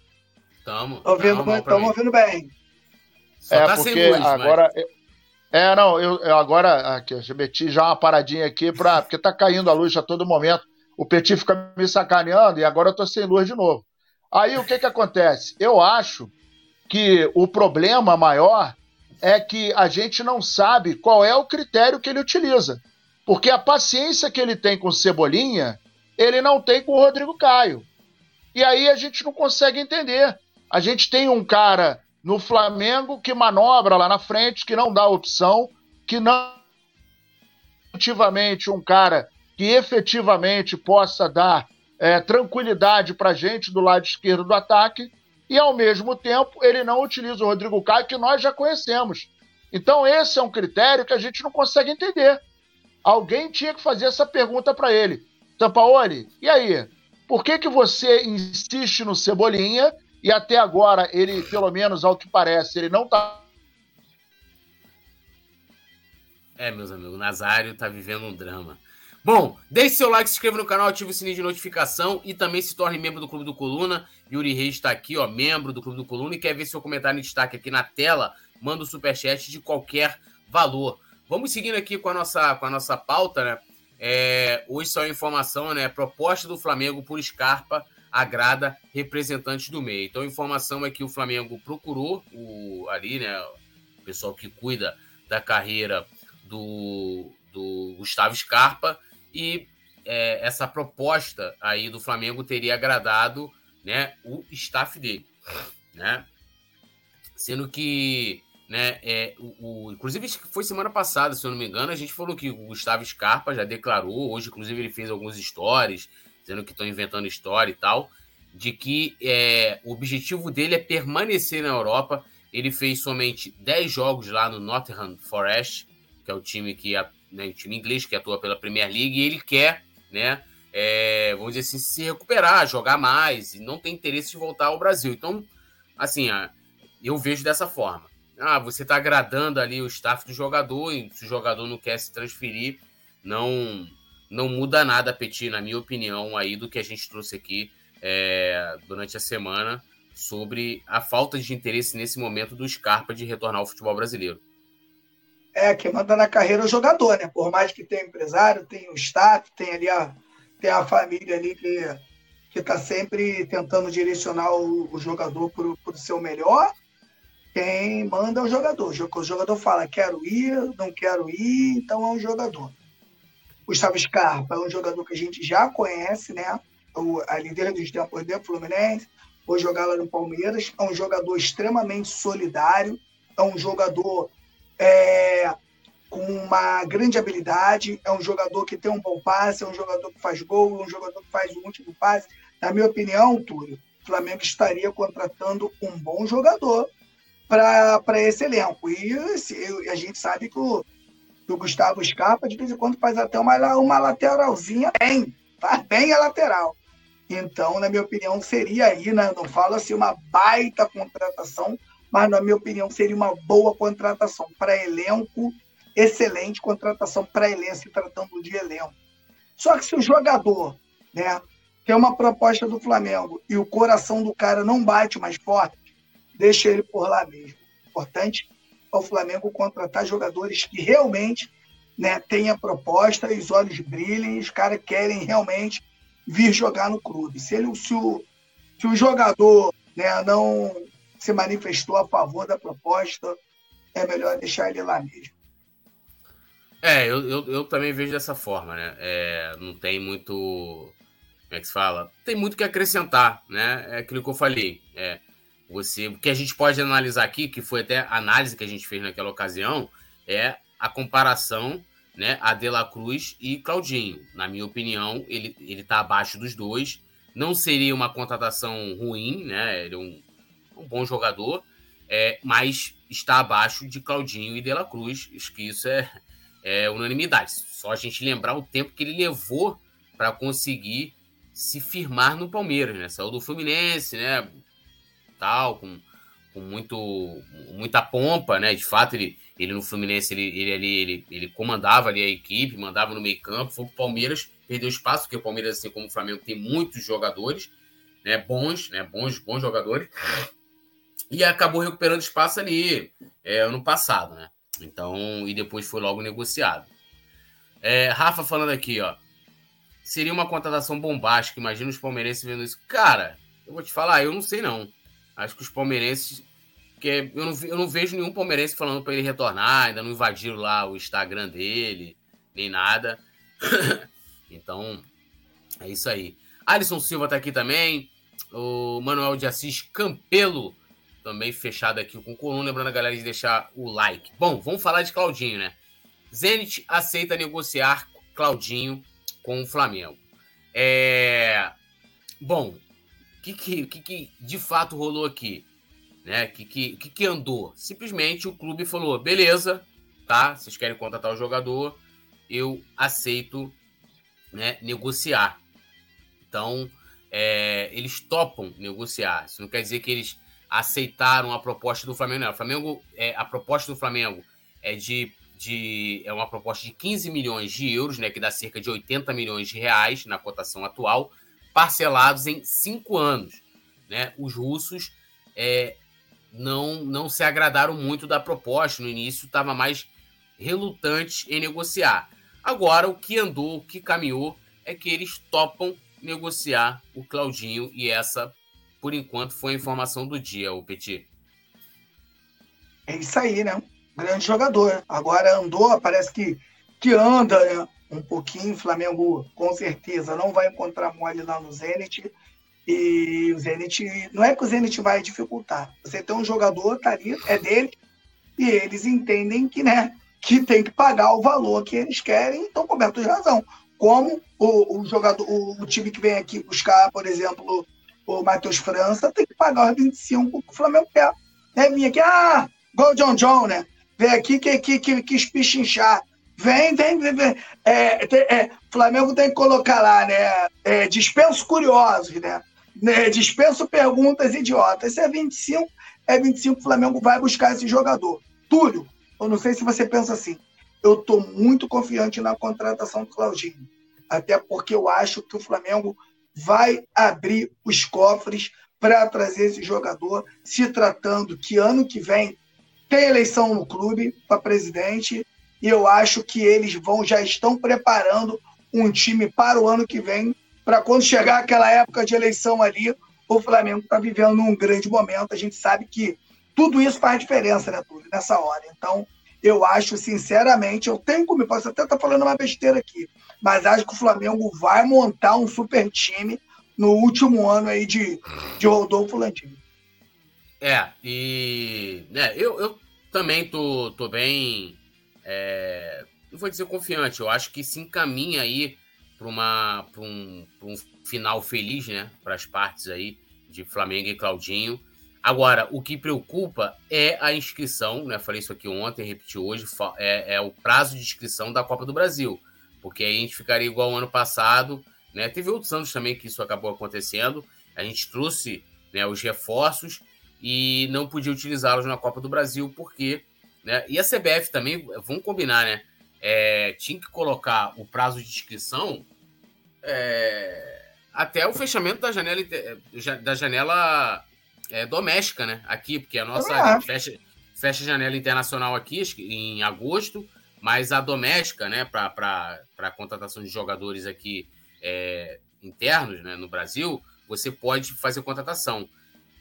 Speaker 3: Estamos. Ouvindo, estamos ouvindo bem.
Speaker 2: Só é, tá porque luz, agora. Mas... É, não, eu, eu agora. Aqui, eu meti já uma paradinha aqui, pra, porque tá caindo a luz a todo momento. O Petit fica me sacaneando e agora eu tô sem luz de novo. Aí o que que acontece? Eu acho que o problema maior é que a gente não sabe qual é o critério que ele utiliza. Porque a paciência que ele tem com o Cebolinha, ele não tem com o Rodrigo Caio. E aí a gente não consegue entender. A gente tem um cara no Flamengo que manobra lá na frente, que não dá opção, que não efetivamente um cara que efetivamente possa dar é, tranquilidade para gente do lado esquerdo do ataque, e ao mesmo tempo ele não utiliza o Rodrigo Caio, que nós já conhecemos. Então, esse é um critério que a gente não consegue entender. Alguém tinha que fazer essa pergunta para ele. Tampaoli, e aí? Por que, que você insiste no Cebolinha e até agora ele, pelo menos ao que parece, ele não está.
Speaker 1: É, meus amigos, Nazário tá vivendo um drama. Bom, deixe seu like, se inscreva no canal, ative o sininho de notificação e também se torne membro do Clube do Coluna. Yuri Reis está aqui, ó, membro do Clube do Coluna e quer ver seu comentário em destaque aqui na tela, manda o um superchat de qualquer valor. Vamos seguindo aqui com a nossa, com a nossa pauta, né? É, hoje só informação, né? Proposta do Flamengo por Scarpa agrada representantes do meio. Então a informação é que o Flamengo procurou o ali, né, o pessoal que cuida da carreira do, do Gustavo Scarpa e é, essa proposta aí do Flamengo teria agradado, né, o staff dele, né? Sendo que né, é, o, o, inclusive foi semana passada, se eu não me engano, a gente falou que o Gustavo Scarpa já declarou, hoje inclusive ele fez alguns stories, dizendo que estão inventando história e tal, de que é, o objetivo dele é permanecer na Europa. Ele fez somente 10 jogos lá no Nottingham Forest, que é o time que né, o time inglês que atua pela Premier League, e ele quer, né, é, vamos dizer assim, se recuperar, jogar mais, e não tem interesse de voltar ao Brasil. Então, assim, eu vejo dessa forma. Ah, você está agradando ali o staff do jogador, e se o jogador não quer se transferir, não não muda nada, Petit, na minha opinião, aí do que a gente trouxe aqui é, durante a semana sobre a falta de interesse nesse momento do Scarpa de retornar ao futebol brasileiro.
Speaker 3: É, que manda na carreira o jogador, né? Por mais que tenha empresário, tem o staff, tem ali a, tem a família ali que que está sempre tentando direcionar o, o jogador para o seu melhor. Quem manda é o jogador. O jogador fala, quero ir, não quero ir, então é um jogador. Gustavo Scarpa é um jogador que a gente já conhece, né? O, a líder dos tempos do Fluminense, foi jogar lá no Palmeiras. É um jogador extremamente solidário, é um jogador é, com uma grande habilidade, é um jogador que tem um bom passe, é um jogador que faz gol, é um jogador que faz o último passe. Na minha opinião, Túlio, o Flamengo estaria contratando um bom jogador para esse elenco. E a gente sabe que o do Gustavo Scarpa, de vez em quando faz até uma, uma lateralzinha bem, faz bem a lateral. Então, na minha opinião, seria aí, né, não falo assim, uma baita contratação, mas na minha opinião seria uma boa contratação para elenco, excelente contratação para elenco, se tratando de elenco. Só que se o jogador né, tem uma proposta do Flamengo e o coração do cara não bate mais forte, deixa ele por lá mesmo. Importante é o Flamengo contratar jogadores que realmente né, tenha proposta, os olhos brilhem, os caras querem realmente vir jogar no clube. Se, ele, se, o, se o jogador né, não se manifestou a favor da proposta, é melhor deixar ele lá mesmo.
Speaker 1: É, eu, eu, eu também vejo dessa forma, né? É, não tem muito. Como é que se fala? Tem muito que acrescentar, né? É aquilo que eu falei. É, você, o que a gente pode analisar aqui, que foi até a análise que a gente fez naquela ocasião, é a comparação né, a De La Cruz e Claudinho. Na minha opinião, ele, ele tá abaixo dos dois. Não seria uma contratação ruim, né? Ele é um, um bom jogador, é, mas está abaixo de Claudinho e De La Cruz. Acho que isso é, é unanimidade. Só a gente lembrar o tempo que ele levou para conseguir se firmar no Palmeiras, né? Saiu do Fluminense, né? Tal, com, com muito, muita pompa, né? De fato, ele, ele no Fluminense, ele, ele, ele, ele, ele comandava ali a equipe, mandava no meio campo, foi pro Palmeiras, perdeu espaço, porque o Palmeiras, assim como o Flamengo, tem muitos jogadores, né? Bons, né? Bons, bons jogadores. E acabou recuperando espaço ali é, ano passado, né? Então, e depois foi logo negociado. É, Rafa falando aqui, ó. Seria uma contratação bombástica. Imagina os palmeirenses vendo isso. Cara, eu vou te falar, eu não sei não. Acho que os palmeirenses. Que eu, não, eu não vejo nenhum palmeirense falando para ele retornar, ainda não invadiram lá o Instagram dele, nem nada. então, é isso aí. Alisson Silva tá aqui também. O Manuel de Assis Campelo também fechado aqui com o coluna. Lembrando a galera de deixar o like. Bom, vamos falar de Claudinho, né? Zenit aceita negociar Claudinho com o Flamengo. É... Bom, o que, que, que, que, de fato rolou aqui? Né? O que, que, que, que andou? Simplesmente o clube falou: beleza, tá? Vocês querem contratar o jogador, eu aceito né, negociar. Então, é, eles topam negociar. Isso não quer dizer que eles aceitaram a proposta do Flamengo. Não, o Flamengo, é, a proposta do Flamengo é de, de é uma proposta de 15 milhões de euros, né, que dá cerca de 80 milhões de reais na cotação atual, parcelados em cinco anos. Né? Os russos é, não, não se agradaram muito da proposta. No início, estava mais relutantes em negociar. Agora, o que andou, o que caminhou, é que eles topam negociar o Claudinho e essa por enquanto, foi a informação do dia, o Petit.
Speaker 3: É isso aí, né? Grande jogador. Agora andou, parece que, que anda né? Um pouquinho. O Flamengo, com certeza, não vai encontrar mole lá no Zenit. E o Zenit, não é que o Zenit vai dificultar. Você tem um jogador, tá ali, é dele, e eles entendem que, né, que tem que pagar o valor que eles querem, então coberto de razão. Como o, o jogador, o, o time que vem aqui buscar, por exemplo, o Matheus França, tem que pagar os 25 que o Flamengo quer. Né? Vinha aqui, ah, o John John, né? Vem aqui que, que, que quis pichinchar. Vem, vem, vem. vem. É, tem, é, Flamengo tem que colocar lá, né? É, dispenso curiosos, né? né? Dispenso perguntas idiotas. Se é 25, é 25 o Flamengo vai buscar esse jogador. Túlio, eu não sei se você pensa assim. Eu estou muito confiante na contratação do Claudinho. Até porque eu acho que o Flamengo vai abrir os cofres para trazer esse jogador, se tratando que ano que vem tem eleição no clube para presidente e eu acho que eles vão já estão preparando um time para o ano que vem para quando chegar aquela época de eleição ali o Flamengo está vivendo um grande momento a gente sabe que tudo isso faz diferença né Túlio, nessa hora então eu acho sinceramente eu tenho como posso até estar tá falando uma besteira aqui mas acho que o Flamengo vai montar um super time no último ano aí de, de Rodolfo Landim.
Speaker 1: É, e né, eu, eu também tô, tô bem. É, não vou dizer confiante, eu acho que se encaminha aí para um, um final feliz, né? Para as partes aí de Flamengo e Claudinho. Agora, o que preocupa é a inscrição, né? Falei isso aqui ontem, repeti hoje, é, é o prazo de inscrição da Copa do Brasil porque aí a gente ficaria igual ao ano passado. Né? Teve outros anos também que isso acabou acontecendo. A gente trouxe né, os reforços e não podia utilizá-los na Copa do Brasil, porque. Né, e a CBF também, vamos combinar, né? É, tinha que colocar o prazo de inscrição é, até o fechamento da janela, da janela é, doméstica, né? Aqui, porque a nossa ah. fecha, fecha a janela internacional aqui em agosto, mas a doméstica, né, para contratação de jogadores aqui é, internos né, no Brasil, você pode fazer contratação.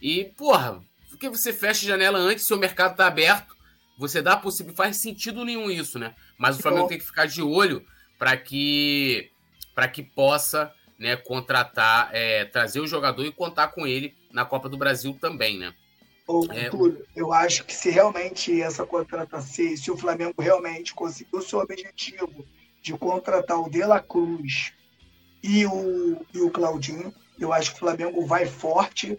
Speaker 1: E, porra, porque você fecha a janela antes, seu mercado está aberto, você dá possível, faz sentido nenhum isso, né? Mas o Flamengo tem que ficar de olho para que para que possa né, contratar, é, trazer o jogador e contar com ele na Copa do Brasil também, né?
Speaker 3: Ô, é, Túlio, eu acho que se realmente essa contratação, se o Flamengo realmente conseguiu o seu objetivo de contratar o De La Cruz e o, e o Claudinho, eu acho que o Flamengo vai forte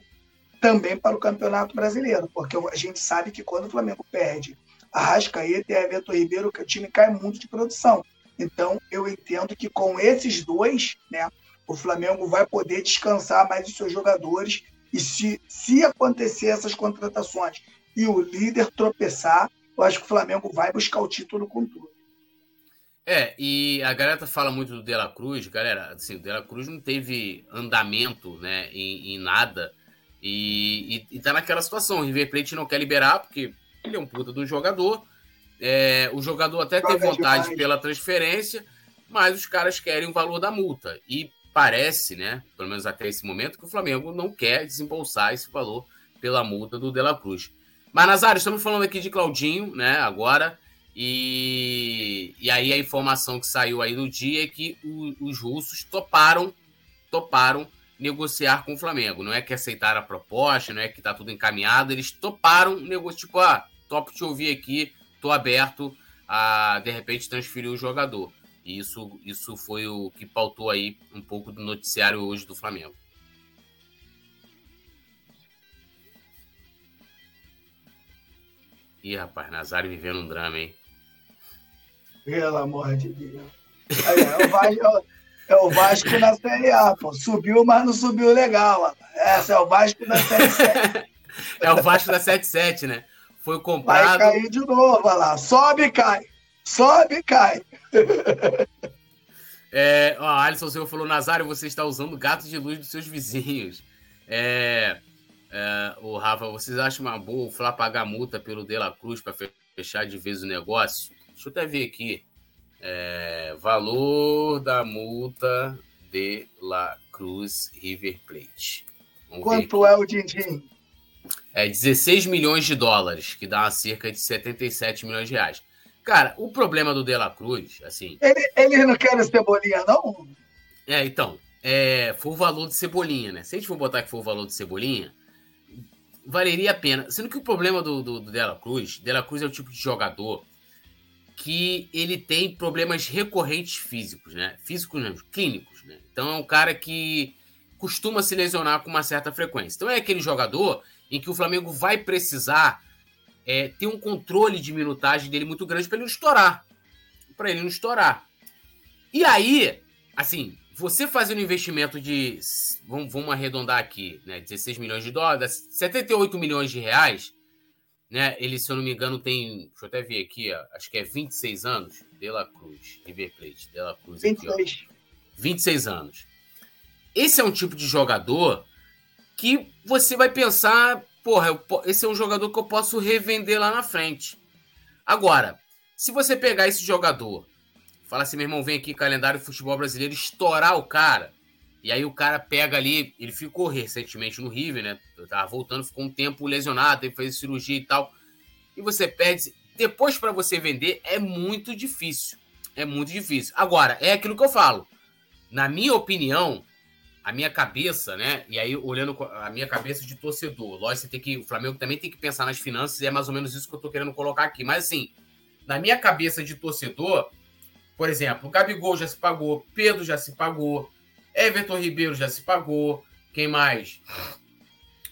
Speaker 3: também para o Campeonato Brasileiro, porque a gente sabe que quando o Flamengo perde a Rascaeta e Everton Ribeiro, o time cai muito de produção. Então, eu entendo que com esses dois, né, o Flamengo vai poder descansar mais os seus jogadores e se, se acontecer essas contratações e o líder tropeçar, eu acho que o Flamengo vai buscar o título com tudo.
Speaker 1: É, e a galera fala muito do De La Cruz, galera, assim, o De La Cruz não teve andamento, né, em, em nada, e, e, e, tá naquela situação, o River Plate não quer liberar, porque ele é um puta do jogador, é, o jogador até tem vontade pela transferência, mas os caras querem o valor da multa, e parece, né, pelo menos até esse momento, que o Flamengo não quer desembolsar esse valor pela multa do De La Cruz. Mas, Nazário, estamos falando aqui de Claudinho, né, agora, e, e aí a informação que saiu aí no dia é que o, os russos toparam, toparam negociar com o Flamengo. Não é que aceitaram a proposta, não é que tá tudo encaminhado, eles toparam negociar, tipo, ah, topo te ouvir aqui, tô aberto a, de repente, transferir o jogador. E isso, isso foi o que pautou aí um pouco do noticiário hoje do Flamengo. Ih, rapaz, Nazário vivendo um drama, hein?
Speaker 3: Pelo amor de Deus. Aí, Vasco, é o Vasco na Série A, pô. Subiu, mas não subiu legal. Essa é o Vasco da Série 7.
Speaker 1: é o Vasco da 77, né? Foi comprado.
Speaker 3: Vai cair de novo, olha lá. Sobe e cai. Sobe e cai.
Speaker 1: É, ó, Alisson Silva falou: Nazário, você está usando gato de luz dos seus vizinhos. É, é, o Rafa, vocês acham uma boa o Flá pagar multa pelo De La Cruz para fechar de vez o negócio? Deixa eu até ver aqui. É, valor da multa de La Cruz River Plate.
Speaker 3: Vamos Quanto é o din-din?
Speaker 1: É 16 milhões de dólares, que dá cerca de 77 milhões de reais. Cara, o problema do De La Cruz, assim.
Speaker 3: Ele, ele não quer Cebolinha, não?
Speaker 1: É, então. É, foi o valor de Cebolinha, né? Se a gente for botar que foi o valor de Cebolinha, valeria a pena. Sendo que o problema do, do, do De La Cruz, De La Cruz é o tipo de jogador que ele tem problemas recorrentes físicos, né? Físicos não, clínicos, né? Então é um cara que costuma se lesionar com uma certa frequência. Então é aquele jogador em que o Flamengo vai precisar é, ter um controle de minutagem dele muito grande para ele não estourar. Para ele não estourar. E aí, assim, você fazendo um investimento de. Vamos, vamos arredondar aqui, né? 16 milhões de dólares, 78 milhões de reais né? Ele, se eu não me engano, tem. Deixa eu até ver aqui, ó, acho que é 26 anos. De La Cruz, River Plate, De La Cruz. 26. Aqui, ó, 26 anos. Esse é um tipo de jogador que você vai pensar, porra, eu, esse é um jogador que eu posso revender lá na frente. Agora, se você pegar esse jogador, fala assim, meu irmão, vem aqui, calendário futebol brasileiro, estourar o cara, e aí o cara pega ali, ele ficou recentemente no River, né? Tava voltando, ficou um tempo lesionado, teve fazer cirurgia e tal. E você perde. Depois para você vender é muito difícil. É muito difícil. Agora, é aquilo que eu falo. Na minha opinião, a minha cabeça, né? E aí, olhando a minha cabeça de torcedor, lógico, você tem que. O Flamengo também tem que pensar nas finanças, e é mais ou menos isso que eu tô querendo colocar aqui. Mas assim, na minha cabeça de torcedor, por exemplo, o Gabigol já se pagou, Pedro já se pagou. Everton Ribeiro já se pagou. Quem mais?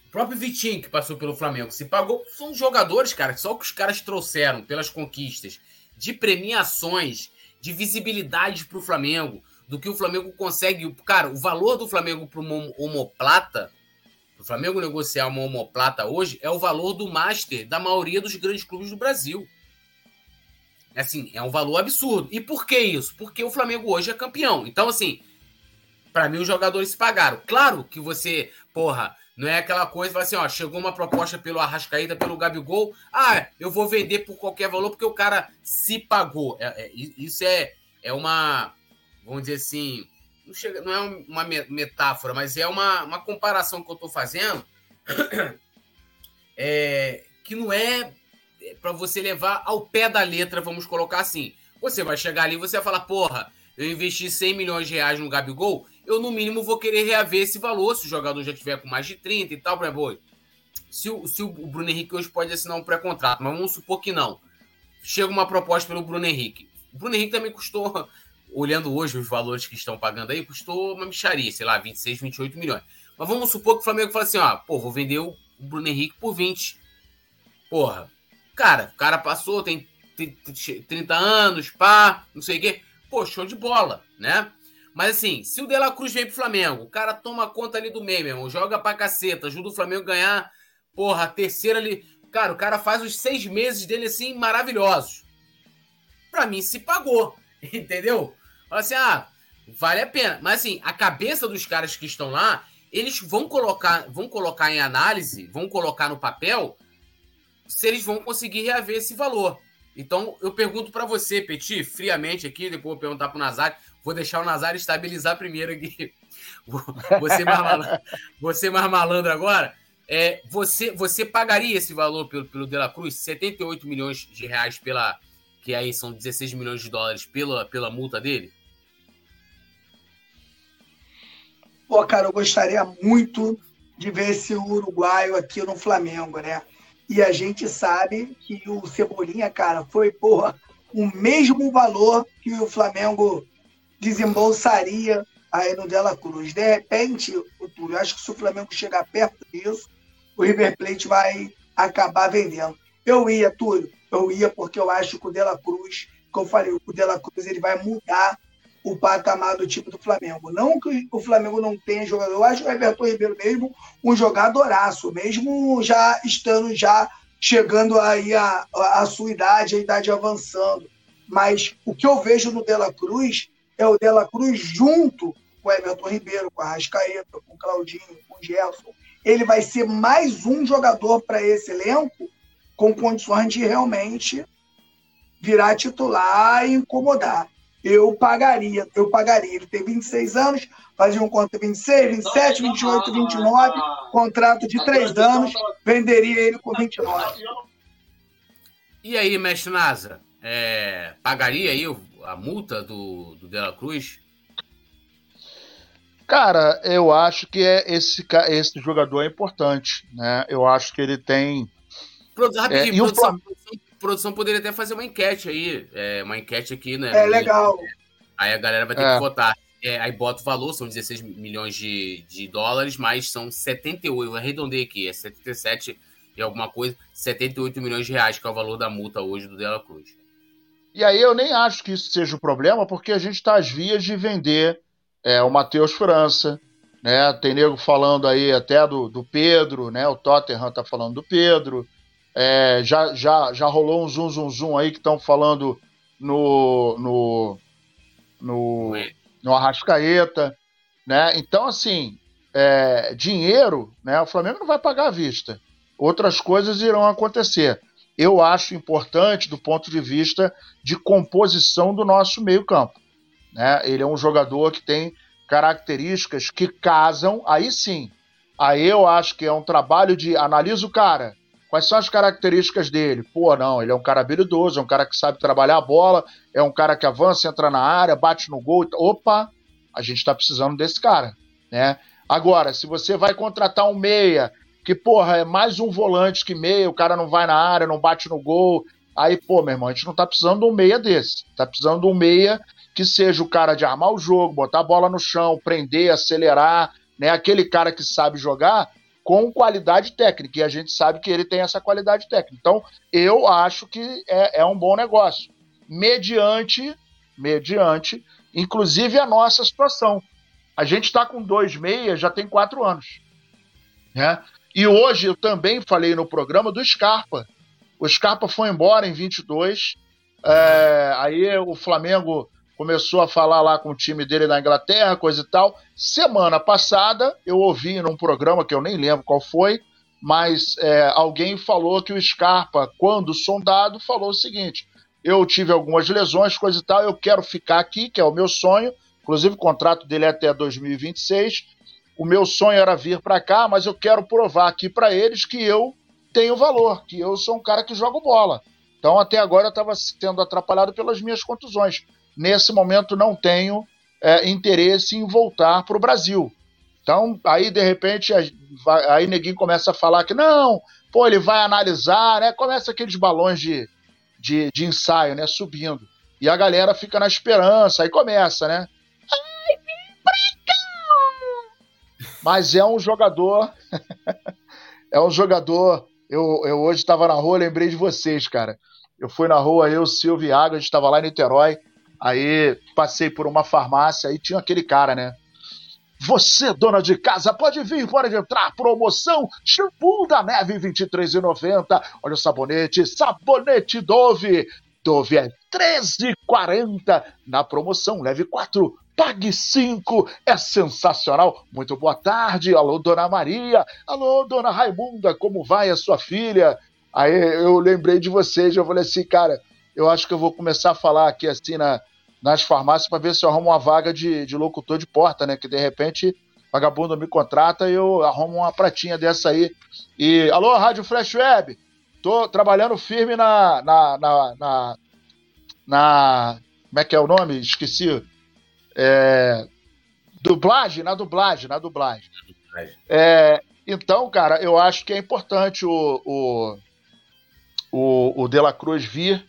Speaker 1: O próprio Vitinho, que passou pelo Flamengo, se pagou. São jogadores, cara, só o que os caras trouxeram pelas conquistas de premiações, de visibilidade para o Flamengo, do que o Flamengo consegue. Cara, o valor do Flamengo para uma omoplata, Flamengo negociar uma homoplata hoje é o valor do Master da maioria dos grandes clubes do Brasil. Assim, é um valor absurdo. E por que isso? Porque o Flamengo hoje é campeão. Então, assim, para mim os jogadores se pagaram. Claro que você, porra, não é aquela coisa, assim, ó, chegou uma proposta pelo Arrascaída, pelo Gabigol, ah, eu vou vender por qualquer valor porque o cara se pagou. É, é, isso é, é uma, vamos dizer assim, não, chega, não é uma metáfora, mas é uma, uma comparação que eu estou fazendo é, que não é para você levar ao pé da letra, vamos colocar assim. Você vai chegar ali e você vai falar, porra, eu investi 100 milhões de reais no Gabigol, eu no mínimo vou querer reaver esse valor se o jogador já tiver com mais de 30 e tal, para boi. Se, o, se o Bruno Henrique hoje pode assinar um pré-contrato, mas vamos supor que não. Chega uma proposta pelo Bruno Henrique. O Bruno Henrique também custou, olhando hoje os valores que estão pagando aí, custou uma micharia, sei lá, 26, 28 milhões. Mas vamos supor que o Flamengo fala assim, ó, pô, vou vender o Bruno Henrique por 20. Porra, cara, o cara passou, tem 30 anos, pá, não sei o quê. Pô, show de bola, né? Mas assim, se o De La Cruz vem pro Flamengo, o cara toma conta ali do meio, meu irmão, joga pra caceta, ajuda o Flamengo a ganhar, porra, a terceira ali. Cara, o cara faz os seis meses dele assim maravilhosos. Pra mim se pagou, entendeu? Fala assim, ah, vale a pena. Mas assim, a cabeça dos caras que estão lá, eles vão colocar, vão colocar em análise, vão colocar no papel se eles vão conseguir reaver esse valor. Então, eu pergunto para você, Petit, friamente aqui, depois vou perguntar para o Nazário. Vou deixar o Nazário estabilizar primeiro aqui. Você mais malandro, você mais malandro agora. É, você, você pagaria esse valor pelo, pelo De La Cruz? 78 milhões de reais pela. Que aí são 16 milhões de dólares pela, pela multa dele?
Speaker 3: Pô, cara, eu gostaria muito de ver esse uruguaio aqui no Flamengo, né? E a gente sabe que o Cebolinha, cara, foi, porra, o mesmo valor que o Flamengo desembolsaria aí no Dela Cruz. De repente, eu acho que se o Flamengo chegar perto disso, o River Plate vai acabar vendendo. Eu ia, Túlio, eu ia porque eu acho que o Dela Cruz, como eu falei, o Dela Cruz ele vai mudar o patamar do time do Flamengo. Não que o Flamengo não tenha jogador, eu acho o Everton Ribeiro mesmo um jogadoraço, mesmo já estando já chegando aí a, a, a sua idade, a idade avançando. Mas o que eu vejo no Dela Cruz é o Dela Cruz junto com o Everton Ribeiro, com a Rascaeta, com o Claudinho, com o Gerson. Ele vai ser mais um jogador para esse elenco com condições de realmente virar titular e incomodar eu pagaria, eu pagaria. Ele tem 26 anos, fazia um conto 26, 27, 28, 29, contrato de 3 anos, venderia ele por 29.
Speaker 1: E aí, mestre Nasa, é, pagaria aí a multa do, do Dela Cruz?
Speaker 2: Cara, eu acho que é esse, esse jogador é importante, né? Eu acho que ele tem.
Speaker 1: Rapidinho, é, produção, produção poderia até fazer uma enquete aí, é, uma enquete aqui, né?
Speaker 3: É legal.
Speaker 1: Aí a galera vai ter é. que votar. É, aí bota o valor, são 16 milhões de, de dólares, mas são 78, eu arredondei aqui, é 77 e alguma coisa, 78 milhões de reais, que é o valor da multa hoje do Dela Cruz.
Speaker 2: E aí eu nem acho que isso seja o problema, porque a gente está às vias de vender é, o Matheus França, né? Tem nego falando aí até do, do Pedro, né? O Tottenham tá falando do Pedro. É, já, já, já rolou um zoom, zoom, zoom aí que estão falando no, no, no, no Arrascaeta, né? Então, assim, é, dinheiro, né? O Flamengo não vai pagar à vista. Outras coisas irão acontecer. Eu acho importante do ponto de vista de composição do nosso meio-campo. Né? Ele é um jogador que tem características que casam, aí sim. Aí eu acho que é um trabalho de analisa o cara, Quais são as características dele? Pô, não, ele é um cara habilidoso, é um cara que sabe trabalhar a bola, é um cara que avança, entra na área, bate no gol. Opa, a gente está precisando desse cara, né? Agora, se você vai contratar um meia, que, porra, é mais um volante que meia, o cara não vai na área, não bate no gol. Aí, pô, meu irmão, a gente não tá precisando de um meia desse. Tá precisando de um meia que seja o cara de armar o jogo, botar a bola no chão, prender, acelerar, né? Aquele cara que sabe jogar com qualidade técnica, e a gente sabe que ele tem essa qualidade técnica. Então, eu acho que é, é um bom negócio, mediante, mediante, inclusive a nossa situação. A gente está com dois meias já tem quatro anos. Né? E hoje eu também falei no programa do Scarpa. O Scarpa foi embora em 22. É, aí o Flamengo começou a falar lá com o time dele na Inglaterra, coisa e tal. Semana passada eu ouvi num programa que eu nem lembro qual foi, mas é, alguém falou que o Scarpa, quando sondado, falou o seguinte: eu tive algumas lesões, coisa e tal, eu quero ficar aqui, que é o meu sonho. Inclusive, o contrato dele é até 2026. O meu sonho era vir para cá, mas eu quero provar aqui para eles que eu tenho valor, que eu sou um cara que joga bola. Então, até agora, eu estava sendo atrapalhado pelas minhas contusões. Nesse momento, não tenho é, interesse em voltar para o Brasil. Então, aí, de repente, aí neguinho começa a falar que não, pô, ele vai analisar, né? Começa aqueles balões de, de, de ensaio, né? Subindo. E a galera fica na esperança, aí começa, né? Mas é um jogador. é um jogador. Eu, eu hoje estava na rua, lembrei de vocês, cara. Eu fui na rua, eu, Silvio Água, a gente estava lá em Niterói. Aí passei por uma farmácia e tinha aquele cara, né? Você, dona de casa, pode vir, pode entrar. Promoção Shampoo da Neve R$ 23,90. Olha o sabonete, sabonete Dove. Dove é R$ 13,40. Na promoção, leve 4, pague 5. É sensacional. Muito boa tarde. Alô, dona Maria. Alô, dona Raimunda, como vai a sua filha? Aí eu lembrei de vocês, eu falei assim, cara, eu acho que eu vou começar a falar aqui assim na, nas farmácias para ver se eu arrumo uma vaga de, de locutor de porta, né? Que de repente vagabundo me contrata e eu arrumo uma pratinha dessa aí. E, alô, Rádio Flash Web, tô trabalhando firme na, na, na, na, na como é que é o nome? Esqueci. É, dublagem, na dublagem, na dublagem. É, então, cara, eu acho que é importante o, o, o, o De La Cruz vir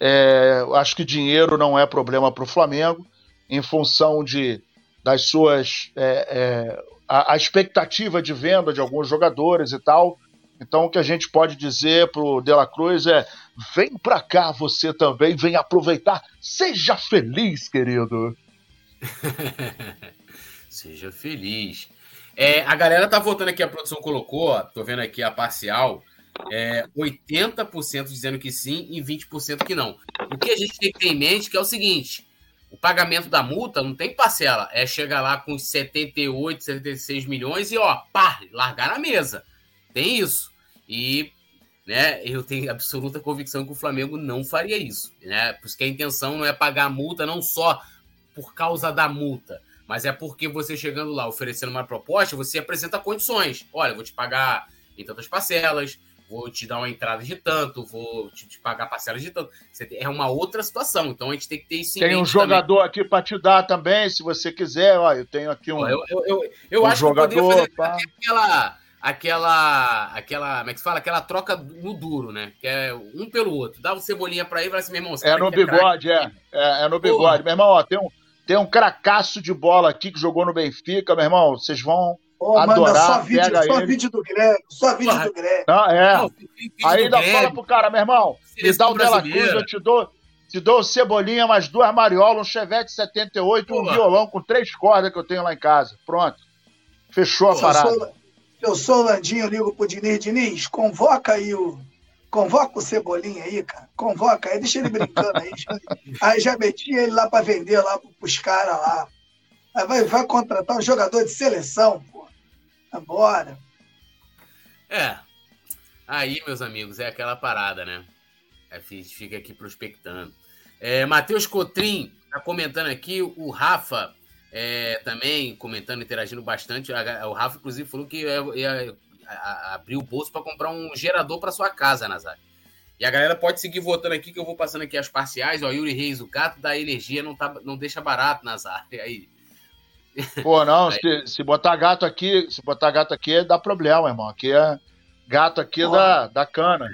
Speaker 2: é, acho que dinheiro não é problema para o Flamengo, em função de, das suas. É, é, a, a, expectativa de venda de alguns jogadores e tal. Então, o que a gente pode dizer para o De La Cruz é: vem para cá você também, vem aproveitar. Seja feliz, querido.
Speaker 1: Seja feliz. É, a galera tá votando aqui, a produção colocou, ó, tô vendo aqui a parcial é, 80% dizendo que sim e 20% que não. O que a gente tem que ter em mente é que é o seguinte: o pagamento da multa não tem parcela, é chegar lá com 78, 76 milhões e ó, pá, largar na mesa. Tem isso. E né, eu tenho absoluta convicção que o Flamengo não faria isso. Né? Por isso que a intenção não é pagar a multa não só por causa da multa, mas é porque você chegando lá oferecendo uma proposta, você apresenta condições. Olha, vou te pagar em tantas parcelas, vou te dar uma entrada de tanto, vou te, pagar parcelas de tanto. é uma outra situação, então a gente tem que ter isso
Speaker 2: em Tem um jogador também. aqui para te dar também, se você quiser. Ó, eu tenho aqui um.
Speaker 1: Eu, eu, eu, eu um acho jogador, que eu poderia fazer aquela. Aquela, aquela, como é que se fala? Aquela troca no duro, né? Que é um pelo outro. Dá um cebolinha pra aí e fala assim, meu irmão.
Speaker 2: É no bigode, é, é. É no bigode. Porra. Meu irmão, ó, tem um, tem um cracaço de bola aqui que jogou no Benfica, meu irmão. Vocês vão Oh, adorar, manda só vídeo, pega
Speaker 3: só ele. vídeo do Grêmio, só vídeo Porra. do Grêmio.
Speaker 2: Ah, é. Não, Aí ainda fala pro cara, meu irmão, me dá o Dela Cruz, eu te dou, te dou cebolinha, mais duas mariolas, um Chevette 78 e um violão com três cordas que eu tenho lá em casa. Pronto. Fechou a parada. Eu sou,
Speaker 3: eu sou o Landinho, eu ligo pro Diniz. Diniz, convoca aí o. Convoca o Cebolinha aí, cara. Convoca aí, deixa ele brincando aí. aí já meti ele lá para vender lá pros caras lá. Aí vai, vai contratar um jogador de seleção, pô. Bora.
Speaker 1: É. Aí, meus amigos, é aquela parada, né? A gente fica aqui prospectando. É, Matheus Cotrim tá comentando aqui, o Rafa é, também comentando, interagindo bastante. O Rafa, inclusive, falou que ia, ia abrir o bolso para comprar um gerador para sua casa, Nazário. E a galera pode seguir votando aqui, que eu vou passando aqui as parciais. Ó, Yuri Reis, o Cato da Energia não, tá, não deixa barato, Nazário. Aí,
Speaker 2: Pô, não, se, se, botar gato aqui, se botar gato aqui, dá problema, irmão. Aqui é gato aqui da, da cana.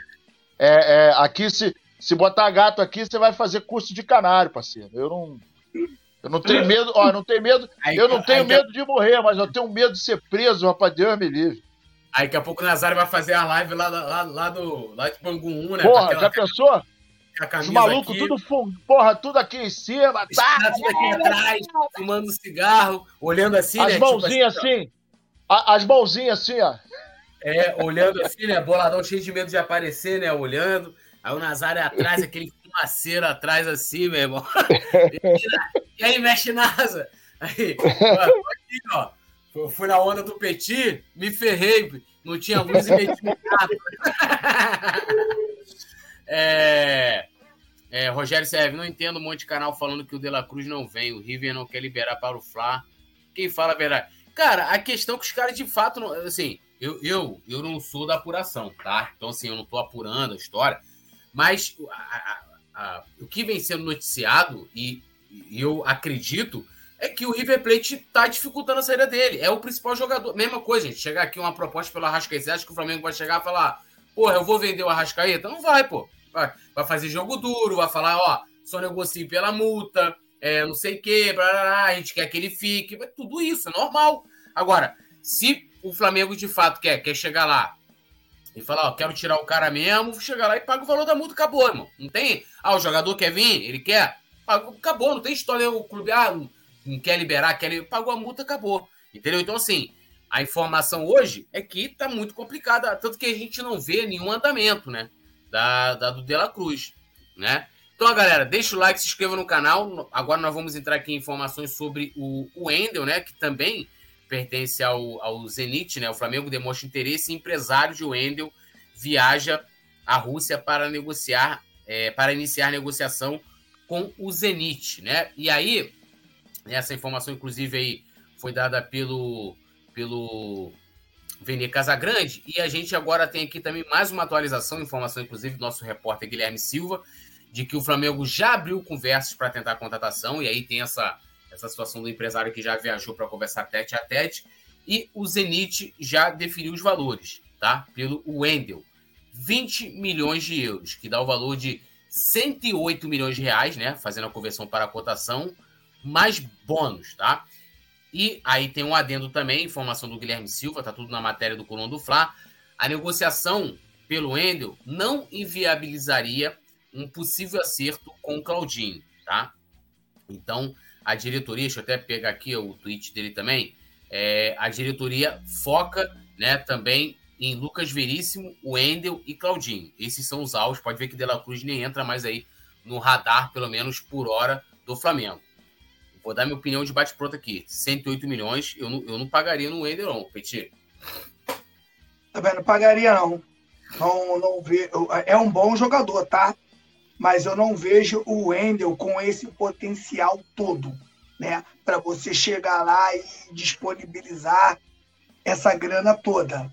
Speaker 2: É, é, aqui, se, se botar gato aqui, você vai fazer curso de canário, parceiro. Eu não. Eu não tenho medo, ó, não tenho medo, aí, eu não tenho aí, medo de morrer, mas eu tenho medo de ser preso, rapaz, Deus me livre.
Speaker 1: Aí daqui a pouco o Nazário vai fazer a live lá, lá, lá, do, lá de Bangu 1, né?
Speaker 2: Porra, aquela... já pensou? Os malucos tudo, porra, tudo aqui em cima, tá?
Speaker 1: Tudo aqui atrás, fumando cigarro, olhando assim,
Speaker 2: As né? mãozinhas tipo assim, assim a, as mãozinhas assim, ó.
Speaker 1: É, olhando assim, né? Boladão cheio de medo de aparecer, né? Olhando. Aí o Nazário atrás, aquele fumaceiro atrás assim, meu irmão. E aí, mexe NASA. Aí, aqui, ó. Eu fui na onda do Petit, me ferrei, não tinha luz e meti no carro. é, é, Rogério Serve, não entendo um monte de canal falando que o De La Cruz não vem, o River não quer liberar para o Fla. Quem fala a verdade? Cara, a questão é que os caras de fato, não, assim, eu, eu, eu não sou da apuração, tá? Então, assim, eu não tô apurando a história, mas a, a, a, o que vem sendo noticiado, e, e eu acredito, é que o River Plate tá dificultando a saída dele. É o principal jogador. Mesma coisa, gente. Chegar aqui uma proposta pelo Arrascaeta, acha que o Flamengo vai chegar e falar: porra, eu vou vender o Arrascaeta? Não vai, pô. Vai, vai fazer jogo duro, vai falar: ó, só negocie pela multa, é, não sei o quê, blá, blá, blá, a gente quer que ele fique. Tudo isso, é normal. Agora, se o Flamengo de fato quer, quer chegar lá e falar: ó, quero tirar o cara mesmo, chegar lá e paga o valor da multa, acabou, irmão. Não tem. Ah, o jogador quer vir, ele quer. Acabou, não tem história. O clube, ah, não quer liberar, quer liberar, pagou a multa, acabou. Entendeu? Então, assim, a informação hoje é que tá muito complicada, tanto que a gente não vê nenhum andamento, né? Da, da do De La Cruz, né? Então, galera, deixa o like, se inscreva no canal. Agora nós vamos entrar aqui em informações sobre o, o Endel, né? Que também pertence ao, ao Zenit, né? O Flamengo demonstra interesse e empresário de Wendel viaja à Rússia para negociar, é, para iniciar negociação com o Zenit, né? E aí, essa informação, inclusive, aí foi dada pelo, pelo Vene Casagrande. E a gente agora tem aqui também mais uma atualização, informação, inclusive, do nosso repórter Guilherme Silva, de que o Flamengo já abriu conversas para tentar a contratação. E aí tem essa, essa situação do empresário que já viajou para conversar tete a tete. E o Zenit já definiu os valores, tá? Pelo Wendel. 20 milhões de euros, que dá o valor de 108 milhões de reais, né? Fazendo a conversão para a cotação mais bônus, tá? E aí tem um adendo também, informação do Guilherme Silva, tá tudo na matéria do Coluna do Fla. A negociação pelo Endel não inviabilizaria um possível acerto com o Claudinho, tá? Então, a diretoria, deixa eu até pegar aqui o tweet dele também, é, a diretoria foca né, também em Lucas Veríssimo, o Endel e Claudinho. Esses são os alvos, pode ver que De La Cruz nem entra mais aí no radar, pelo menos por hora, do Flamengo. Vou dar minha opinião de bate-pronto aqui. 108 milhões, eu não, eu não pagaria no Wender, não, Petit.
Speaker 3: Também não pagaria, não. Não, não ve... É um bom jogador, tá? Mas eu não vejo o Wendel com esse potencial todo, né? Para você chegar lá e disponibilizar essa grana toda.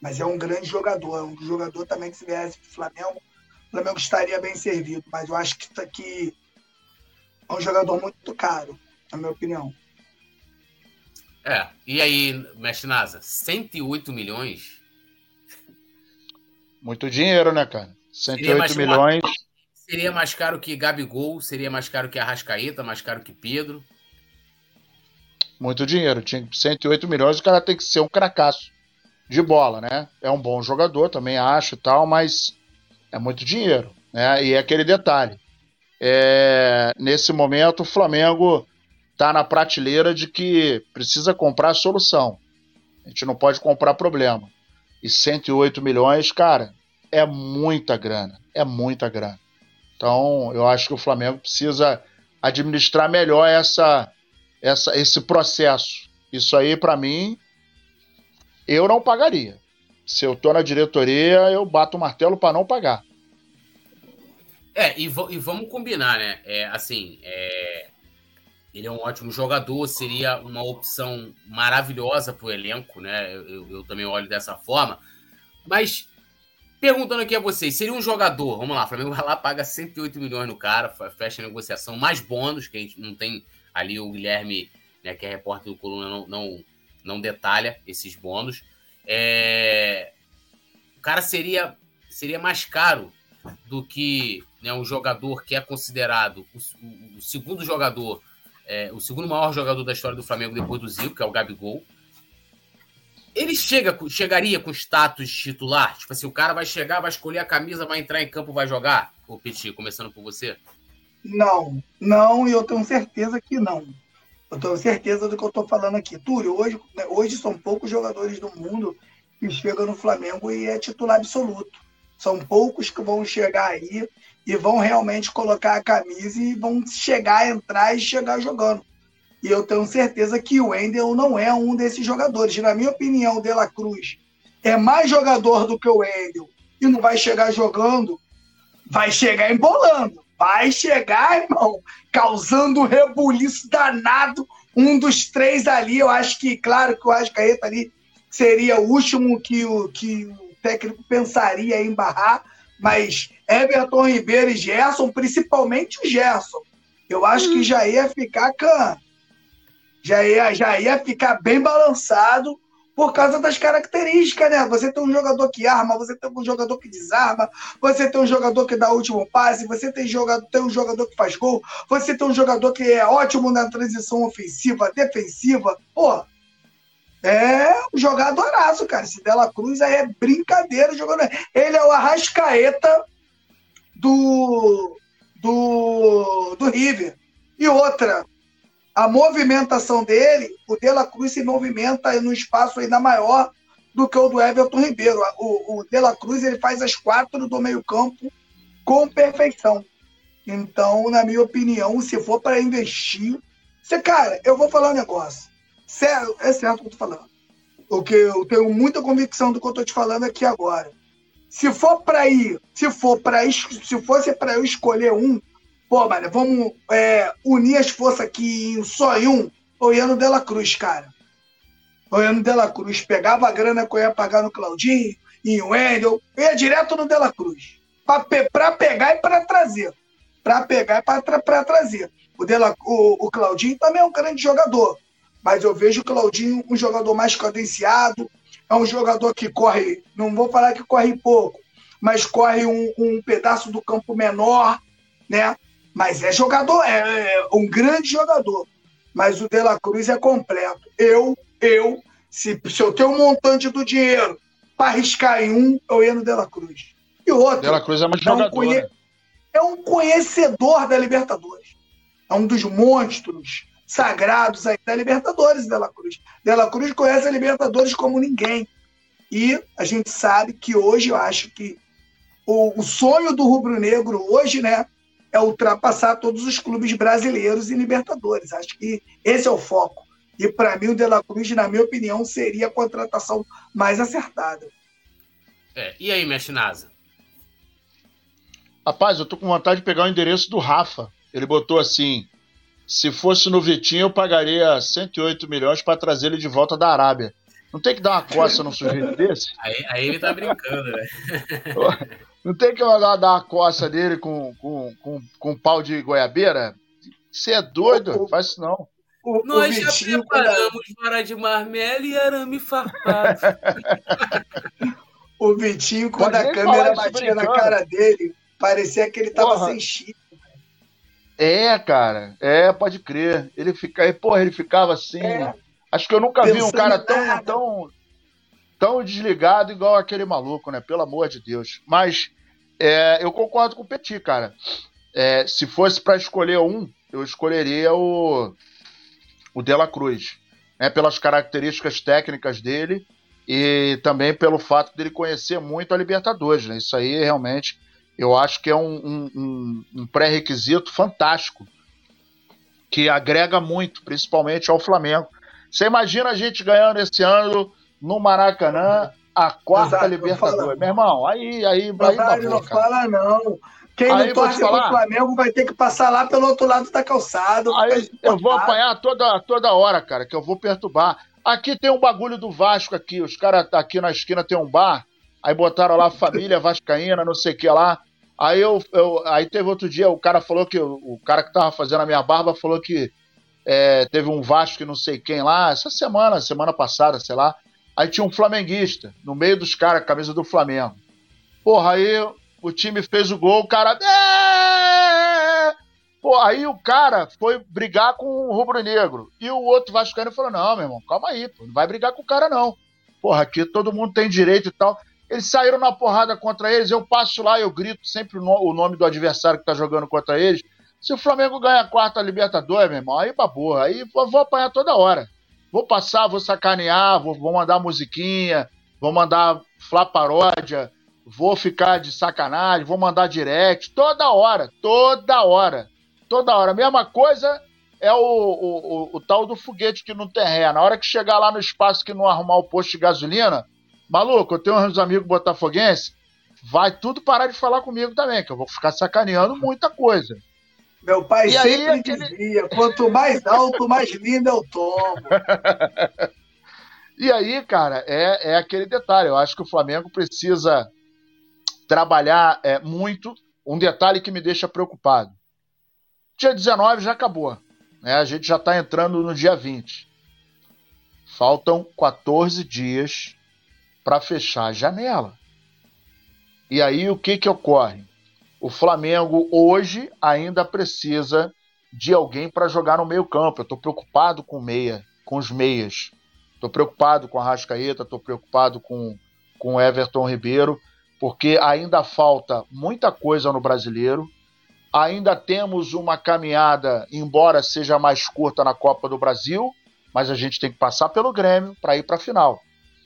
Speaker 3: Mas é um grande jogador, é um jogador também que se viesse para o Flamengo, o Flamengo estaria bem servido. Mas eu acho que aqui é um jogador muito caro na minha opinião.
Speaker 1: É, e aí, Mestre Nasa, 108 milhões?
Speaker 2: Muito dinheiro, né, cara? 108 seria milhões.
Speaker 1: Seria mais caro que Gabigol, seria mais caro que Arrascaeta, mais caro que Pedro.
Speaker 2: Muito dinheiro. Tinha 108 milhões, o cara tem que ser um cracaço de bola, né? É um bom jogador, também acho tal, mas é muito dinheiro, né? E é aquele detalhe. É, nesse momento, o Flamengo está na prateleira de que precisa comprar solução. A gente não pode comprar problema. E 108 milhões, cara, é muita grana. É muita grana. Então, eu acho que o Flamengo precisa administrar melhor essa, essa, esse processo. Isso aí, para mim, eu não pagaria. Se eu tô na diretoria, eu bato o martelo para não pagar.
Speaker 1: É, e, e, vamos combinar, né? É, assim, é, ele é um ótimo jogador, seria uma opção maravilhosa para o elenco, né? Eu, eu, também olho dessa forma. Mas, perguntando aqui a vocês, seria um jogador, vamos lá, o Flamengo vai lá, paga 108 milhões no cara, fecha a negociação, mais bônus, que a gente não tem ali o Guilherme, né, que é repórter do Coluna, não, não, não detalha esses bônus. É... O cara seria, seria mais caro do que né, um jogador que é considerado o, o, o segundo jogador é, o segundo maior jogador da história do Flamengo depois do Zico, que é o Gabigol. Ele chega, chegaria com status titular? Tipo assim, o cara vai chegar, vai escolher a camisa, vai entrar em campo, vai jogar? Ô, Petit, começando por você.
Speaker 3: Não, não, e eu tenho certeza que não. Eu tenho certeza do que eu estou falando aqui. Túlio, hoje, né, hoje são poucos jogadores do mundo que chegam no Flamengo e é titular absoluto. São poucos que vão chegar aí e vão realmente colocar a camisa e vão chegar, entrar e chegar jogando. E eu tenho certeza que o Wendel não é um desses jogadores. Na minha opinião, o De La Cruz é mais jogador do que o Wendel e não vai chegar jogando, vai chegar embolando. Vai chegar, irmão, causando rebuliço danado. Um dos três ali, eu acho que, claro, que o Ascaeta ali seria o último que o, que o técnico pensaria em barrar, mas Everton Ribeiro e Gerson, principalmente o Gerson, eu acho que já ia ficar can... já ia, já ia ficar bem balançado por causa das características, né? Você tem um jogador que arma, você tem um jogador que desarma, você tem um jogador que dá o último passe, você tem, jogador, tem um jogador que faz gol, você tem um jogador que é ótimo na transição ofensiva, defensiva. Pô, é um jogadoraço, cara. Esse Dela Cruz aí é brincadeira jogando. Ele é o Arrascaeta do, do, do River. E outra, a movimentação dele, o De La Cruz se movimenta no espaço ainda maior do que o do Everton Ribeiro. O, o De La Cruz ele faz as quatro do meio-campo com perfeição. Então, na minha opinião, se for para investir. Você, cara, eu vou falar um negócio. É certo o que eu tô falando. Porque eu tenho muita convicção do que eu tô te falando aqui agora. Se for para ir, se for para se fosse para eu escolher um, Pô, mano, vamos é, unir as forças aqui em só em um. O Iano Dela Cruz, cara. O Iano Dela Cruz pegava a grana que eu ia pagar no Claudinho, em Wendel, eu ia direto no Dela Cruz. Pra, pe pra pegar e pra trazer. Pra pegar e pra, tra pra trazer. O, Dela, o, o Claudinho também é um grande jogador. Mas eu vejo o Claudinho um jogador mais cadenciado. É um jogador que corre, não vou falar que corre pouco, mas corre um, um pedaço do campo menor, né? Mas é jogador, é, é um grande jogador. Mas o De La Cruz é completo. Eu, eu, se, se eu tenho um montante do dinheiro para arriscar em um, eu ia no De La Cruz. E outro.
Speaker 2: De La Cruz é muito é jogador. Conhe... né?
Speaker 3: É um conhecedor da Libertadores. É um dos monstros sagrados aí da Libertadores, De La Cruz. De La Cruz conhece a Libertadores como ninguém. E a gente sabe que hoje eu acho que o, o sonho do rubro-negro hoje, né, é ultrapassar todos os clubes brasileiros e Libertadores. Acho que esse é o foco. E para mim, o De La Cruz, na minha opinião, seria a contratação mais acertada.
Speaker 1: É, e aí, Mestre Nasa?
Speaker 2: Rapaz, eu tô com vontade de pegar o endereço do Rafa. Ele botou assim: se fosse no Vitinho, eu pagaria 108 milhões para trazer ele de volta da Arábia. Não tem que dar uma coça num sujeito desse?
Speaker 1: Aí, aí ele tá brincando, né?
Speaker 2: Não tem que mandar dar a coça dele com, com, com, com pau de goiabeira? Você é doido? O, Faz isso não.
Speaker 1: O, Nós o já preparamos vara de marmelo e arame farpado.
Speaker 3: o Vitinho, quando Pode a câmera batia na cara dele, parecia que ele tava Porra. sem chip.
Speaker 2: É, cara. É, pode crer. Ele fica, porra, ele ficava assim. É. Acho que eu nunca Pensando vi um cara tão, tão, tão desligado igual aquele maluco, né? Pelo amor de Deus. Mas é, eu concordo com o Petit, cara. É, se fosse para escolher um, eu escolheria o, o De La Cruz. Né? Pelas características técnicas dele e também pelo fato dele conhecer muito a Libertadores. Né? Isso aí realmente eu acho que é um, um, um pré-requisito fantástico que agrega muito, principalmente ao Flamengo. Você imagina a gente ganhando esse ano no Maracanã a quarta Exato, Libertadores. Meu irmão, aí, aí,
Speaker 3: aí Nazário, não fala não. Quem aí não torce pro Flamengo vai ter que passar lá pelo outro lado da calçada.
Speaker 2: Aí eu vou apanhar toda, toda hora, cara, que eu vou perturbar. Aqui tem um bagulho do Vasco aqui. Os caras aqui na esquina tem um bar. Aí botaram lá família vascaína, não sei o que lá. Aí eu, eu, aí teve outro dia, o cara falou que o, cara que tava fazendo a minha barba falou que é, teve um Vasco e não sei quem lá, essa semana, semana passada, sei lá. Aí tinha um flamenguista no meio dos caras, camisa do Flamengo. Porra, aí o time fez o gol, o cara. Pô, aí o cara foi brigar com o rubro-negro. E o outro Vascaíno falou: não, meu irmão, calma aí, pô, não vai brigar com o cara, não. Porra, aqui todo mundo tem direito e tal. Eles saíram na porrada contra eles, eu passo lá, eu grito sempre o nome do adversário que tá jogando contra eles. Se o Flamengo ganha a quarta Libertadores, meu irmão, aí babou. Aí vou apanhar toda hora. Vou passar, vou sacanear, vou, vou mandar musiquinha, vou mandar flá paródia, vou ficar de sacanagem, vou mandar direct, toda hora, toda hora, toda hora. Mesma coisa é o, o, o, o tal do foguete que não tem ré. Na hora que chegar lá no espaço que não arrumar o posto de gasolina, maluco, eu tenho uns amigos botafoguenses, vai tudo parar de falar comigo também, que eu vou ficar sacaneando muita coisa.
Speaker 3: Meu pai e sempre aí, aquele... dizia: quanto mais alto, mais lindo é o tombo.
Speaker 2: e aí, cara, é, é aquele detalhe. Eu acho que o Flamengo precisa trabalhar é, muito. Um detalhe que me deixa preocupado. Dia 19 já acabou. Né? A gente já está entrando no dia 20. Faltam 14 dias para fechar a janela. E aí o que, que ocorre? o Flamengo hoje ainda precisa de alguém para jogar no meio-campo. Eu estou preocupado com meia, com os meias. Estou preocupado com a Rascaeta, estou preocupado com, com o Everton Ribeiro, porque ainda falta muita coisa no brasileiro. Ainda temos uma caminhada, embora seja mais curta na Copa do Brasil, mas a gente tem que passar pelo Grêmio para ir para a final.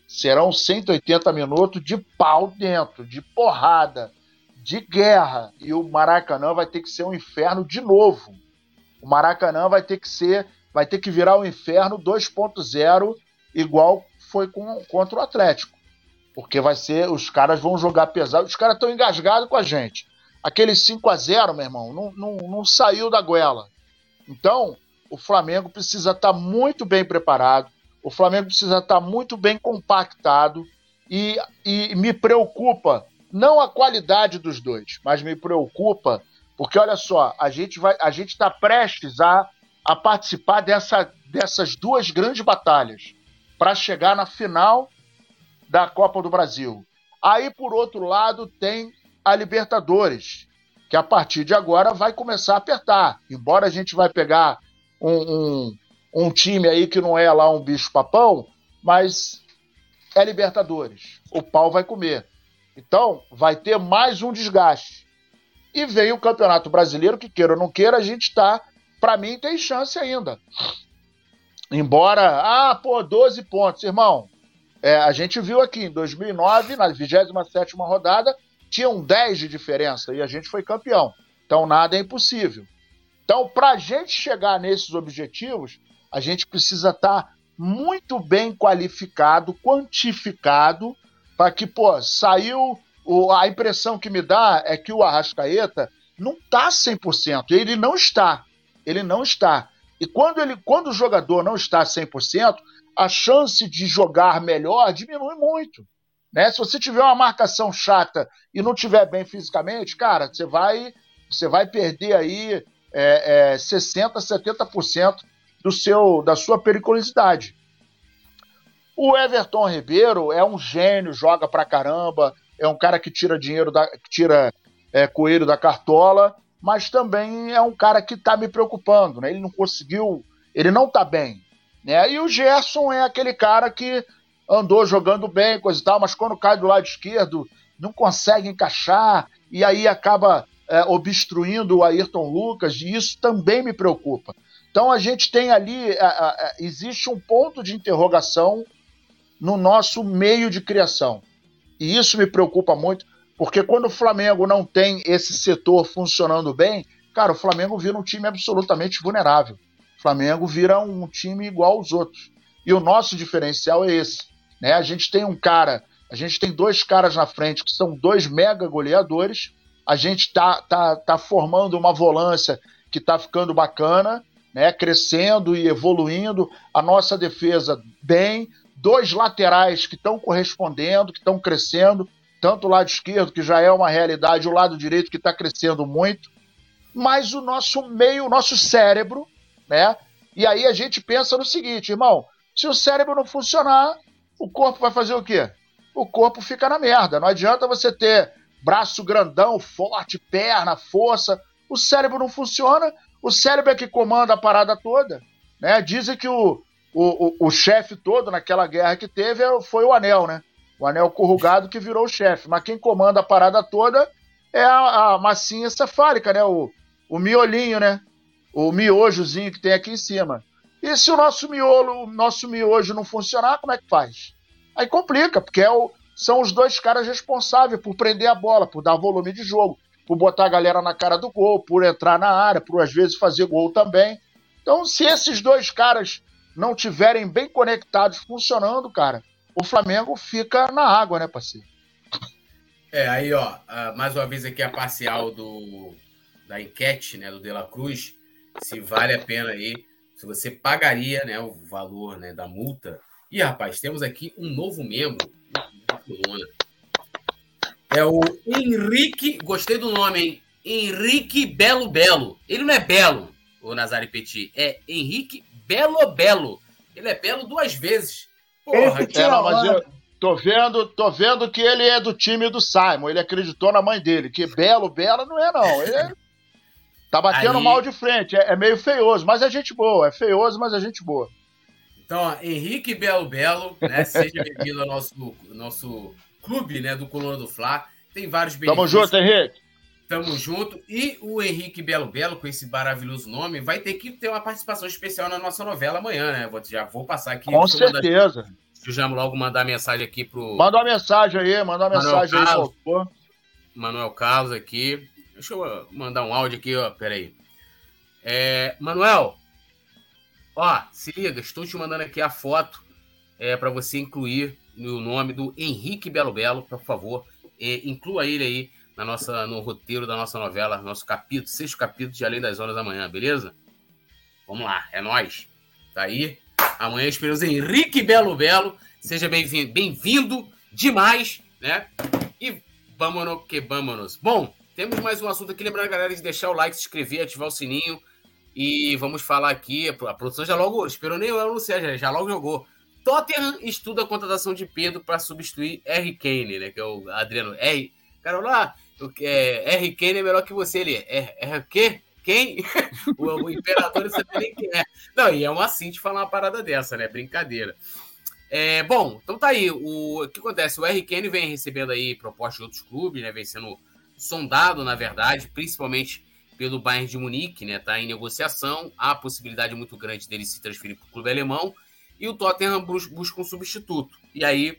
Speaker 2: Serão 180 minutos de pau dentro, de porrada, de guerra. E o Maracanã vai ter que ser um inferno de novo. O Maracanã vai ter que ser, vai ter que virar o um inferno 2.0, igual foi com, contra o Atlético. Porque vai ser, os caras vão jogar pesado, os caras estão engasgados com a gente. Aquele 5 a 0 meu irmão, não, não, não saiu da goela. Então, o Flamengo precisa estar tá muito bem preparado, o Flamengo precisa estar muito bem compactado e, e me preocupa não a qualidade dos dois, mas me preocupa, porque olha só, a gente vai, a gente está prestes a, a participar dessa, dessas duas grandes batalhas para chegar na final da Copa do Brasil. Aí, por outro lado, tem a Libertadores, que a partir de agora vai começar a apertar. Embora a gente vai pegar um, um, um time aí que não é lá um bicho-papão, mas é Libertadores. O pau vai comer. Então, vai ter mais um desgaste. E vem o Campeonato Brasileiro, que queira ou não queira, a gente está, para mim, tem chance ainda. Embora, ah, pô, 12 pontos, irmão. É, a gente viu aqui em 2009, na 27 rodada, tinham 10 de diferença e a gente foi campeão. Então, nada é impossível. Então, para a gente chegar nesses objetivos, a gente precisa estar tá muito bem qualificado, quantificado para que, pô, saiu. O, a impressão que me dá é que o Arrascaeta não está 100%. Ele não está. Ele não está. E quando, ele, quando o jogador não está 100%, a chance de jogar melhor diminui muito. Né? Se você tiver uma marcação chata e não tiver bem fisicamente, cara, você vai, você vai perder aí é, é, 60%, 70% do seu, da sua periculosidade. O Everton Ribeiro é um gênio, joga pra caramba, é um cara que tira dinheiro, da, que tira é, coelho da cartola, mas também é um cara que tá me preocupando, né? Ele não conseguiu, ele não tá bem, né? E o Gerson é aquele cara que andou jogando bem, coisa e tal, mas quando cai do lado esquerdo não consegue encaixar e aí acaba é, obstruindo o Ayrton Lucas, e isso também me preocupa. Então a gente tem ali, a, a, existe um ponto de interrogação no nosso meio de criação. E isso me preocupa muito, porque quando o Flamengo não tem esse setor funcionando bem, cara, o Flamengo vira um time absolutamente vulnerável. O Flamengo vira um time igual aos outros. E o nosso diferencial é esse. Né? A gente tem um cara, a gente tem dois caras na frente que são dois mega goleadores. A gente tá, tá, tá formando uma volância que tá ficando bacana, né? crescendo e evoluindo. A nossa defesa bem, dois laterais que estão correspondendo, que estão crescendo, tanto o lado esquerdo, que já é uma realidade, o lado direito, que está crescendo muito, mas o nosso meio, o nosso cérebro, né? E aí a gente pensa no seguinte, irmão: se o cérebro não funcionar, o corpo vai fazer o quê? O corpo fica na merda. Não adianta você ter braço grandão, forte, perna, força. O cérebro não funciona, o cérebro é que comanda a parada toda. Né? Dizem que o, o, o, o chefe todo naquela guerra que teve foi o anel, né? O anel corrugado que virou o chefe. Mas quem comanda a parada toda é a, a massinha cefálica, né? O, o miolinho, né? O miojozinho que tem aqui em cima. E se o nosso miolo, o nosso miojo não funcionar, como é que faz? Aí complica, porque é o, são os dois caras responsáveis por prender a bola, por dar volume de jogo, por botar a galera na cara do gol, por entrar na área, por às vezes fazer gol também. Então, se esses dois caras não tiverem bem conectados, funcionando, cara, o Flamengo fica na água, né, parceiro?
Speaker 1: É, aí, ó, mais uma vez aqui a parcial do, da enquete, né, do De La Cruz, se vale a pena aí, se você pagaria, né, o valor, né, da multa. E, rapaz, temos aqui um novo membro da coluna. É o Henrique, gostei do nome, hein? Henrique Belo Belo. Ele não é belo, o Nazari Petit, é Henrique Belo Belo. Ele é belo duas vezes.
Speaker 2: Porra, Esse é, mas eu tô vendo, tô vendo que ele é do time do Simon. Ele acreditou na mãe dele. Que belo, bela não é, não. Ele tá batendo Aí... mal de frente. É, é, meio feioso, mas é gente boa. É feioso, mas é gente boa.
Speaker 1: Então, ó, Henrique Belo Belo, né? Seja bem-vindo ao nosso, nosso clube, né? Do Coluna do Fla. Tem vários
Speaker 2: benefícios. Tamo junto, Henrique.
Speaker 1: Tamo junto. E o Henrique Belo Belo, com esse maravilhoso nome, vai ter que ter uma participação especial na nossa novela amanhã, né? Vou, já vou passar aqui.
Speaker 2: Com certeza. Mandar,
Speaker 1: deixa eu logo mandar mensagem aqui pro.
Speaker 2: Manda uma mensagem aí, manda uma Manuel mensagem Carlos, aí, por.
Speaker 1: Manuel Carlos aqui. Deixa eu mandar um áudio aqui, ó. Peraí. É, Manuel, ó, se liga, estou te mandando aqui a foto é, para você incluir no nome do Henrique Belo Belo, por favor. É, inclua ele aí na nossa, no roteiro da nossa novela, nosso capítulo, sexto capítulo de Além das Horas da Manhã, beleza? Vamos lá, é nós. Tá aí. Amanhã esperamos Henrique Belo Belo. Seja bem-vindo, bem-vindo demais, né? E vamos que vamos. Bom, temos mais um assunto aqui. Lembrando galera de deixar o like, se inscrever, ativar o sininho. E vamos falar aqui. A produção já logo esperou nem eu anunciar, já, já logo jogou. Tottenham estuda a contratação de Pedro para substituir R. Kane, né? Que é o Adriano R. Cara, lá, é, R. Kane é melhor que você ali. É, é o quê? Quem? o, o imperador não sabe nem quem é. Não, e é uma assim de falar uma parada dessa, né? Brincadeira. É, bom, então tá aí. O, o que acontece? O R. Kane vem recebendo aí propostas de outros clubes, né? Vem sendo sondado, na verdade, principalmente pelo Bayern de Munique, né? Tá em negociação. Há a possibilidade muito grande dele se transferir para o clube alemão. E o Tottenham busca um substituto. E aí,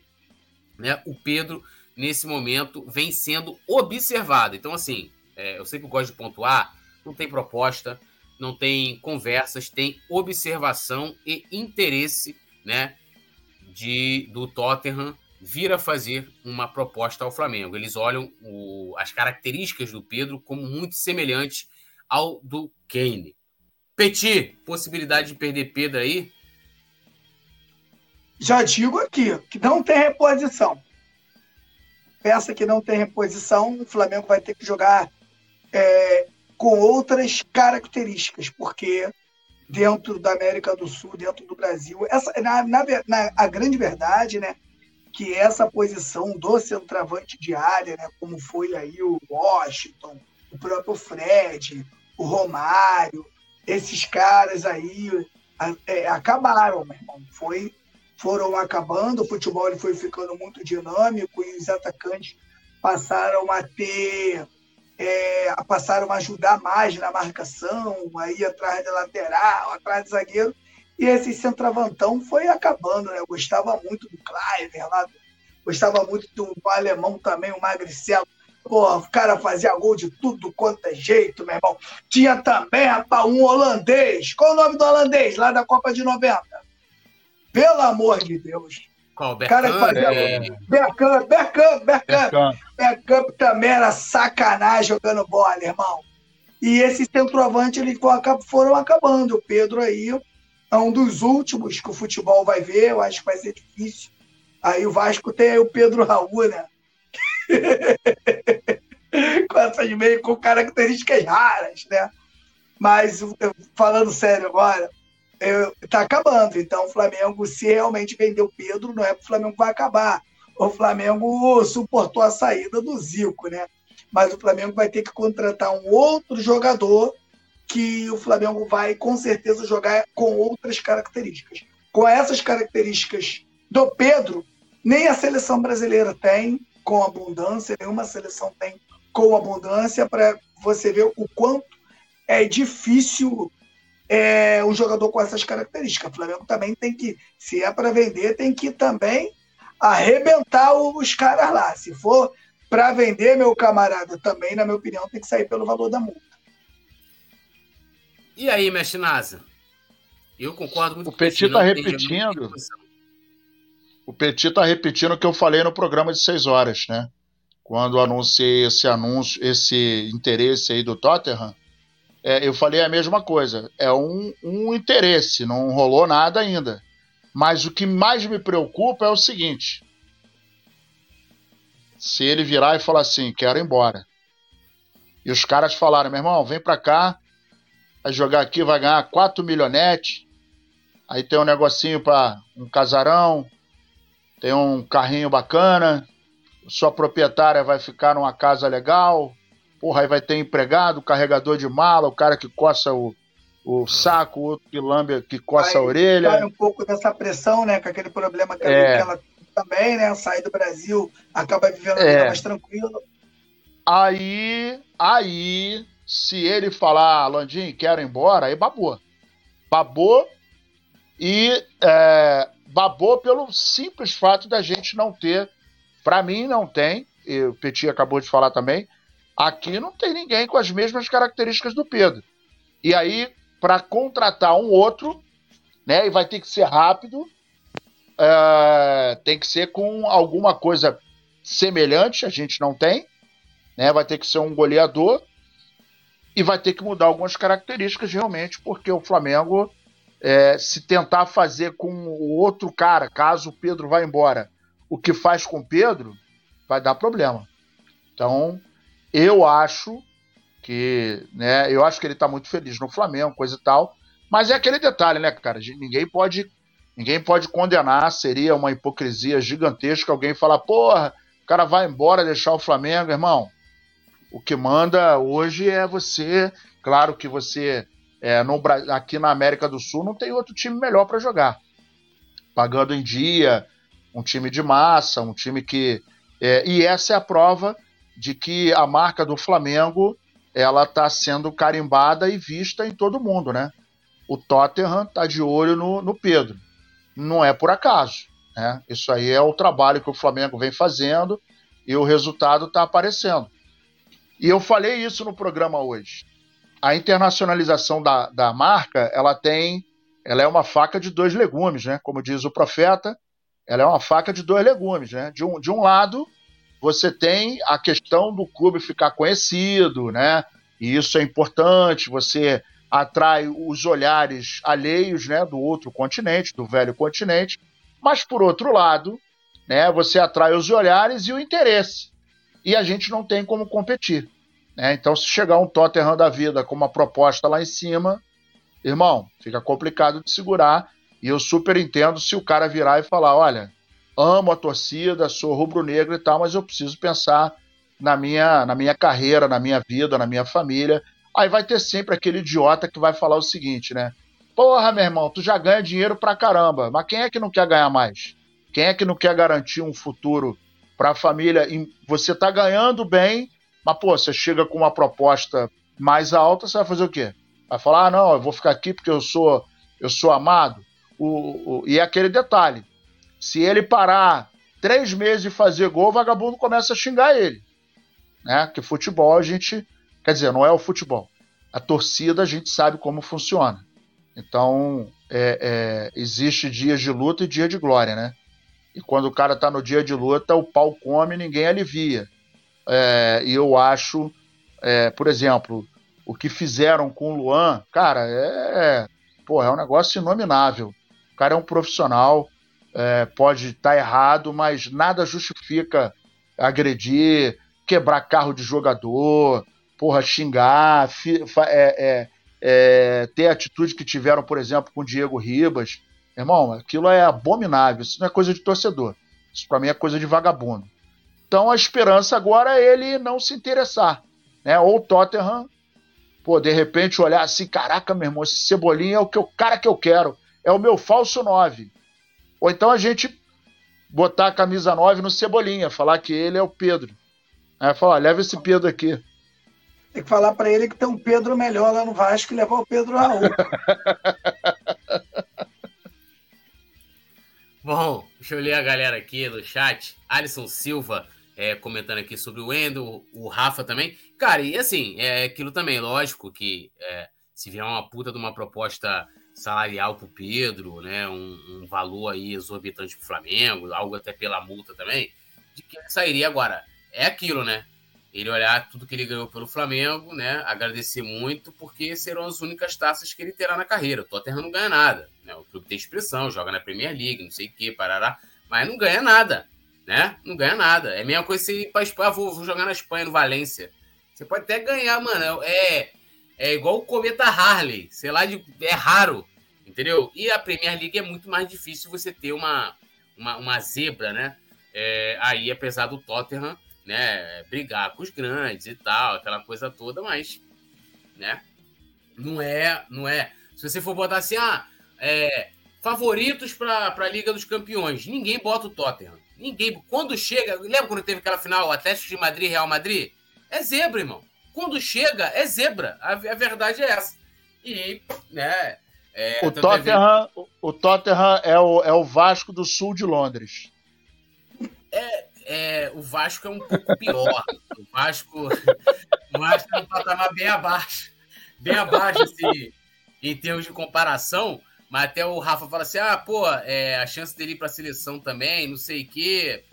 Speaker 1: né, o Pedro nesse momento, vem sendo observada. Então, assim, é, eu sempre gosto de pontuar, não tem proposta, não tem conversas, tem observação e interesse, né, de, do Tottenham vir a fazer uma proposta ao Flamengo. Eles olham o, as características do Pedro como muito semelhantes ao do Kane. Petit, possibilidade de perder Pedro aí?
Speaker 3: Já digo aqui que não tem reposição peça que não tem reposição, o Flamengo vai ter que jogar é, com outras características, porque dentro da América do Sul, dentro do Brasil, essa, na, na, na a grande verdade, né, que essa posição do centroavante de área, né, como foi aí o Washington, o próprio Fred, o Romário, esses caras aí é, acabaram, meu irmão. Foi foram acabando, o futebol ele foi ficando muito dinâmico e os atacantes passaram a ter, é, passaram a ajudar mais na marcação, aí atrás da lateral, atrás do zagueiro, e esse centroavantão foi acabando, né? Eu gostava muito do Cliver lá, gostava muito do alemão também, o Magricelo. Porra, o cara fazia gol de tudo quanto é jeito, meu irmão. Tinha também, rapaz, um holandês. Qual o nome do holandês lá da Copa de 90? Pelo amor de Deus.
Speaker 1: Qual? Bergkamp? Cara que fazia...
Speaker 3: É... Bergkamp, Bergkamp, Bergkamp. Bergkamp também era sacanagem jogando bola, irmão. E esses centroavante eles foram acabando. O Pedro aí é um dos últimos que o futebol vai ver. Eu acho que vai ser difícil. Aí o Vasco tem aí o Pedro Raul, né? com essas meio com características raras, né? Mas falando sério agora, está acabando. Então, o Flamengo, se realmente vender o Pedro, não é que o Flamengo vai acabar. O Flamengo suportou a saída do Zico, né? Mas o Flamengo vai ter que contratar um outro jogador que o Flamengo vai, com certeza, jogar com outras características. Com essas características do Pedro, nem a seleção brasileira tem com abundância, nenhuma seleção tem com abundância, para você ver o quanto é difícil é, um jogador com essas características. O Flamengo também tem que, se é para vender, tem que também arrebentar os caras lá. Se for para vender, meu camarada, também, na minha opinião, tem que sair pelo valor da multa.
Speaker 1: E aí, mestre Nasa? Eu concordo muito
Speaker 2: o Petit está repetindo. O Petit está repetindo o que eu falei no programa de 6 horas, né? Quando anunciei esse anúncio, esse interesse aí do Tottenham, é, eu falei a mesma coisa. É um, um interesse, não rolou nada ainda. Mas o que mais me preocupa é o seguinte: se ele virar e falar assim, quero ir embora. E os caras falaram, meu irmão, vem pra cá, vai jogar aqui, vai ganhar 4 milhonetes. Aí tem um negocinho para um casarão, tem um carrinho bacana, sua proprietária vai ficar numa casa legal, porra, aí vai ter empregado, carregador de mala, o cara que coça o, o saco, o outro que lambe, que coça a orelha. Sai
Speaker 3: um pouco dessa pressão, né, com aquele problema que, é. ela, ela também, né, sair do Brasil, acaba vivendo é. mais tranquila.
Speaker 2: Aí, aí, se ele falar, Landim, quero ir embora, aí babou. Babou e é, babou pelo simples fato da gente não ter, para mim não tem, o Petit acabou de falar também, aqui não tem ninguém com as mesmas características do Pedro. E aí, para contratar um outro, né, e vai ter que ser rápido, é, tem que ser com alguma coisa semelhante, a gente não tem, né, vai ter que ser um goleador, e vai ter que mudar algumas características realmente, porque o Flamengo é, se tentar fazer com o outro cara, caso o Pedro vá embora, o que faz com o Pedro, vai dar problema. Então, eu acho que, né, eu acho que ele está muito feliz no Flamengo, coisa e tal, mas é aquele detalhe, né, cara, ninguém pode ninguém pode condenar, seria uma hipocrisia gigantesca alguém falar, porra, o cara vai embora deixar o Flamengo, irmão. O que manda hoje é você, claro que você é, no, aqui na América do Sul não tem outro time melhor para jogar. Pagando em dia, um time de massa, um time que. É, e essa é a prova de que a marca do Flamengo ela está sendo carimbada e vista em todo mundo, né? O Tottenham está de olho no, no Pedro. Não é por acaso. Né? Isso aí é o trabalho que o Flamengo vem fazendo e o resultado está aparecendo. E eu falei isso no programa hoje a internacionalização da, da marca, ela tem, ela é uma faca de dois legumes, né? Como diz o profeta, ela é uma faca de dois legumes, né? De um, de um lado, você tem a questão do clube ficar conhecido, né? E isso é importante, você atrai os olhares alheios, né, do outro continente, do velho continente, mas por outro lado, né, você atrai os olhares e o interesse. E a gente não tem como competir. Né? Então, se chegar um Tottenham da vida com uma proposta lá em cima, irmão, fica complicado de segurar. E eu super entendo se o cara virar e falar: olha, amo a torcida, sou rubro-negro e tal, mas eu preciso pensar na minha, na minha carreira, na minha vida, na minha família. Aí vai ter sempre aquele idiota que vai falar o seguinte, né? Porra, meu irmão, tu já ganha dinheiro pra caramba, mas quem é que não quer ganhar mais? Quem é que não quer garantir um futuro para a família? Você tá ganhando bem, mas, pô, você chega com uma proposta mais alta, você vai fazer o quê? Vai falar, ah, não, eu vou ficar aqui porque eu sou, eu sou amado. O, o, e é aquele detalhe: se ele parar três meses de fazer gol, o vagabundo começa a xingar ele. Né? Que futebol a gente. Quer dizer, não é o futebol. A torcida a gente sabe como funciona. Então, é, é, existe dias de luta e dia de glória, né? E quando o cara tá no dia de luta, o pau come e ninguém alivia. É, e eu acho, é, por exemplo, o que fizeram com o Luan, cara, é, porra, é um negócio inominável. O cara é um profissional, é, pode estar tá errado, mas nada justifica agredir, quebrar carro de jogador, porra, xingar, fi, é, é, é, ter a atitude que tiveram, por exemplo, com o Diego Ribas. Irmão, aquilo é abominável, isso não é coisa de torcedor. Isso para mim é coisa de vagabundo. Então a esperança agora é ele não se interessar. Né? Ou o Tottenham, pô, de repente olhar assim, caraca, meu irmão, esse Cebolinha é o, que, o cara que eu quero, é o meu falso 9. Ou então a gente botar a camisa 9 no Cebolinha, falar que ele é o Pedro. Aí falar, leva esse Pedro aqui.
Speaker 3: Tem que falar para ele que tem um Pedro melhor lá no Vasco e levar o Pedro Raul.
Speaker 1: Bom, deixa eu ler a galera aqui no chat. Alisson Silva é, comentando aqui sobre o Wendel, o Rafa também. Cara, e assim, é aquilo também, lógico que é, se vier uma puta de uma proposta salarial pro Pedro, né? Um, um valor aí exorbitante pro Flamengo, algo até pela multa também, de que ele sairia agora. É aquilo, né? Ele olhar tudo que ele ganhou pelo Flamengo, né? Agradecer muito, porque serão as únicas taças que ele terá na carreira. O Tottenham não ganha nada. Né? O clube tem expressão, joga na Premier League, não sei o que, parará, mas não ganha nada, né? Não ganha nada. É a mesma coisa se ir pra Espanha, vou, vou jogar na Espanha, no Valência. Você pode até ganhar, mano. É, é igual o Cometa Harley, sei lá, de, é raro, entendeu? E a Premier League é muito mais difícil você ter uma, uma, uma zebra, né? É, aí, apesar do Tottenham, né, brigar com os grandes e tal, aquela coisa toda, mas, né, não é, não é. Se você for botar assim, ah, é, favoritos para a Liga dos Campeões, ninguém bota o Tottenham. Ninguém. Quando chega, lembra quando teve aquela final Atlético de Madrid Real Madrid? É zebra, irmão. Quando chega, é zebra. A, a verdade é essa. E, né,
Speaker 2: é, o, Tottenham, o Tottenham é o, é o Vasco do sul de Londres.
Speaker 1: É, é, o Vasco é um pouco pior. o Vasco, o Vasco é um patamar bem abaixo. Bem abaixo, assim, em termos de comparação. Mas até o Rafa fala assim: ah, pô, é, a chance dele ir para a seleção também, não sei o quê.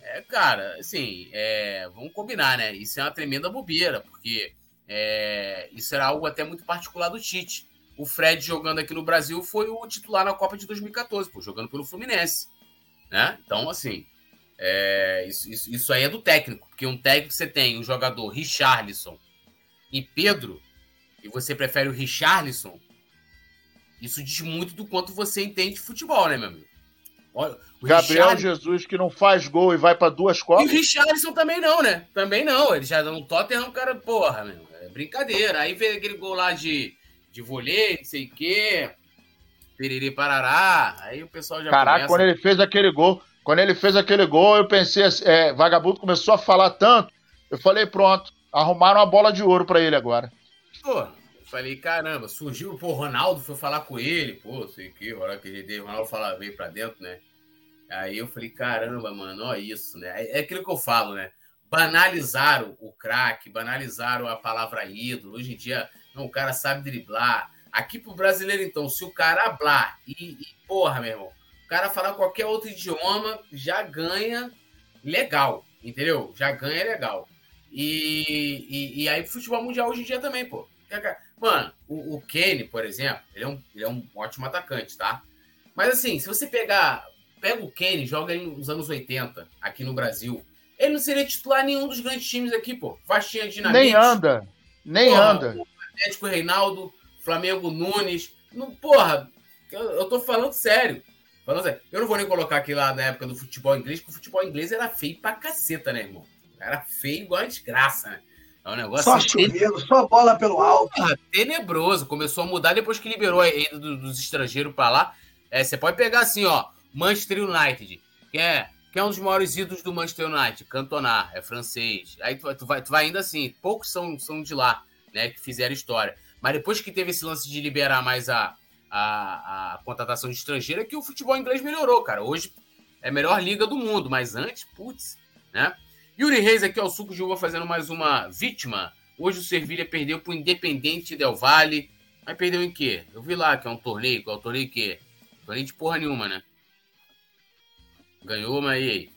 Speaker 1: É, cara, assim, é, vamos combinar, né? Isso é uma tremenda bobeira, porque é, isso era algo até muito particular do Tite. O Fred jogando aqui no Brasil foi o titular na Copa de 2014, pô, jogando pelo Fluminense. Né? Então, assim, é, isso, isso, isso, aí é do técnico, porque um técnico você tem o jogador Richarlison e Pedro, e você prefere o Richarlison, isso diz muito do quanto você entende de futebol, né, meu amigo?
Speaker 2: Olha, Gabriel Jesus que não faz gol e vai para duas copas.
Speaker 1: E o Richarlison também não, né? Também não. Ele já no Tottenham, cara, porra, meu. É brincadeira. Aí veio aquele gol lá de, de vôlei, não sei o quê. Periri parará. Aí o pessoal já
Speaker 2: Caraca, começa... quando ele fez aquele gol, quando ele fez aquele gol, eu pensei, assim, é, vagabundo começou a falar tanto, eu falei, pronto, arrumaram uma bola de ouro para ele agora.
Speaker 1: Pô, falei, caramba, surgiu, pô, o Ronaldo foi falar com ele, pô, sei que, hora que ele deu, o Ronaldo fala, veio pra dentro, né? Aí eu falei, caramba, mano, ó isso, né? É, é aquilo que eu falo, né? Banalizaram o craque, banalizaram a palavra ídolo. Hoje em dia, não, o cara sabe driblar. Aqui pro brasileiro, então, se o cara hablar e, e porra, meu irmão, cara falar qualquer outro idioma já ganha legal, entendeu? Já ganha legal. E, e, e aí, futebol mundial hoje em dia também, pô. Mano, o, o Kenny, por exemplo, ele é, um, ele é um ótimo atacante, tá? Mas assim, se você pegar. Pega o Kenny, joga ele nos anos 80, aqui no Brasil. Ele não seria titular nenhum dos grandes times aqui, pô. Vastinha Dinamite.
Speaker 2: Nem anda. Nem porra, anda.
Speaker 1: Atlético Reinaldo, Flamengo Nunes. Não, porra, eu, eu tô falando sério. Falando assim, eu não vou nem colocar aqui lá na época do futebol inglês, porque o futebol inglês era feio pra caceta, né, irmão? Era feio igual a desgraça, né?
Speaker 3: É um negócio só chuveiro, só bola pelo alto. Porra,
Speaker 1: tenebroso. Começou a mudar depois que liberou a ida dos estrangeiros pra lá. É, você pode pegar assim, ó, Manchester United, que é, que é um dos maiores ídolos do Manchester United, Cantona, é francês. Aí tu, tu, vai, tu vai ainda assim, poucos são, são de lá, né, que fizeram história. Mas depois que teve esse lance de liberar mais a, a, a contratação de estrangeira que o futebol inglês melhorou, cara. Hoje é a melhor liga do mundo, mas antes, putz, né? Yuri Reis aqui ao suco de uva fazendo mais uma vítima. Hoje o Servilha perdeu para o Independente Del Valle. Mas perdeu em quê? Eu vi lá que é um torneio. Qual é o torneio que? Torneio de porra nenhuma, né? Ganhou, mas e aí?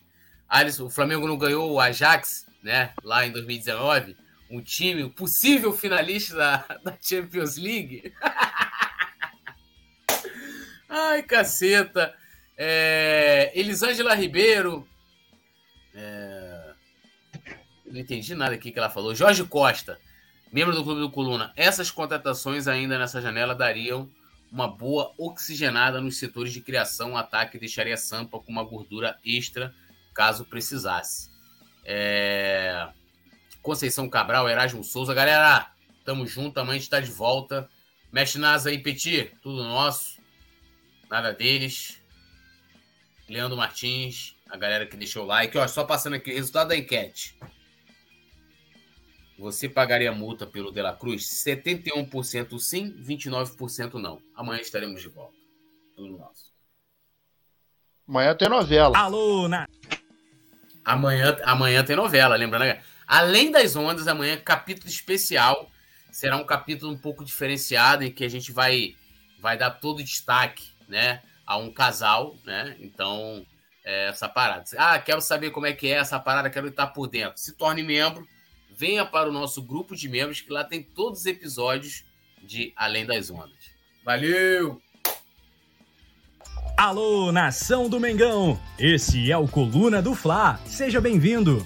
Speaker 1: Alisson, o Flamengo não ganhou o Ajax, né? Lá em 2019. Um time, possível finalista da, da Champions League. Ai, caceta. É, Elisângela Ribeiro. É, não entendi nada aqui que ela falou. Jorge Costa, membro do Clube do Coluna. Essas contratações ainda nessa janela dariam uma boa oxigenada nos setores de criação, ataque e deixaria Sampa com uma gordura extra caso precisasse. É... Conceição Cabral, Erasmo Souza. Galera, tamo junto, amanhã a gente tá de volta. Mexe nas aí, Petit, tudo nosso. Nada deles. Leandro Martins, a galera que deixou o like. Ó, só passando aqui o resultado da enquete. Você pagaria multa pelo De La Cruz? 71% sim, 29% não. Amanhã estaremos de volta. Tudo nosso.
Speaker 2: Amanhã tem novela.
Speaker 1: Alô, na... Amanhã, amanhã tem novela, lembrando. Né? Além das ondas, amanhã capítulo especial. Será um capítulo um pouco diferenciado em que a gente vai, vai dar todo destaque, né, a um casal, né? Então, é essa parada. Ah, quero saber como é que é essa parada, quero estar por dentro. Se torne membro, venha para o nosso grupo de membros, que lá tem todos os episódios de Além das Ondas. Valeu!
Speaker 4: Alô, nação do Mengão! Esse é o Coluna do Fla. Seja bem-vindo!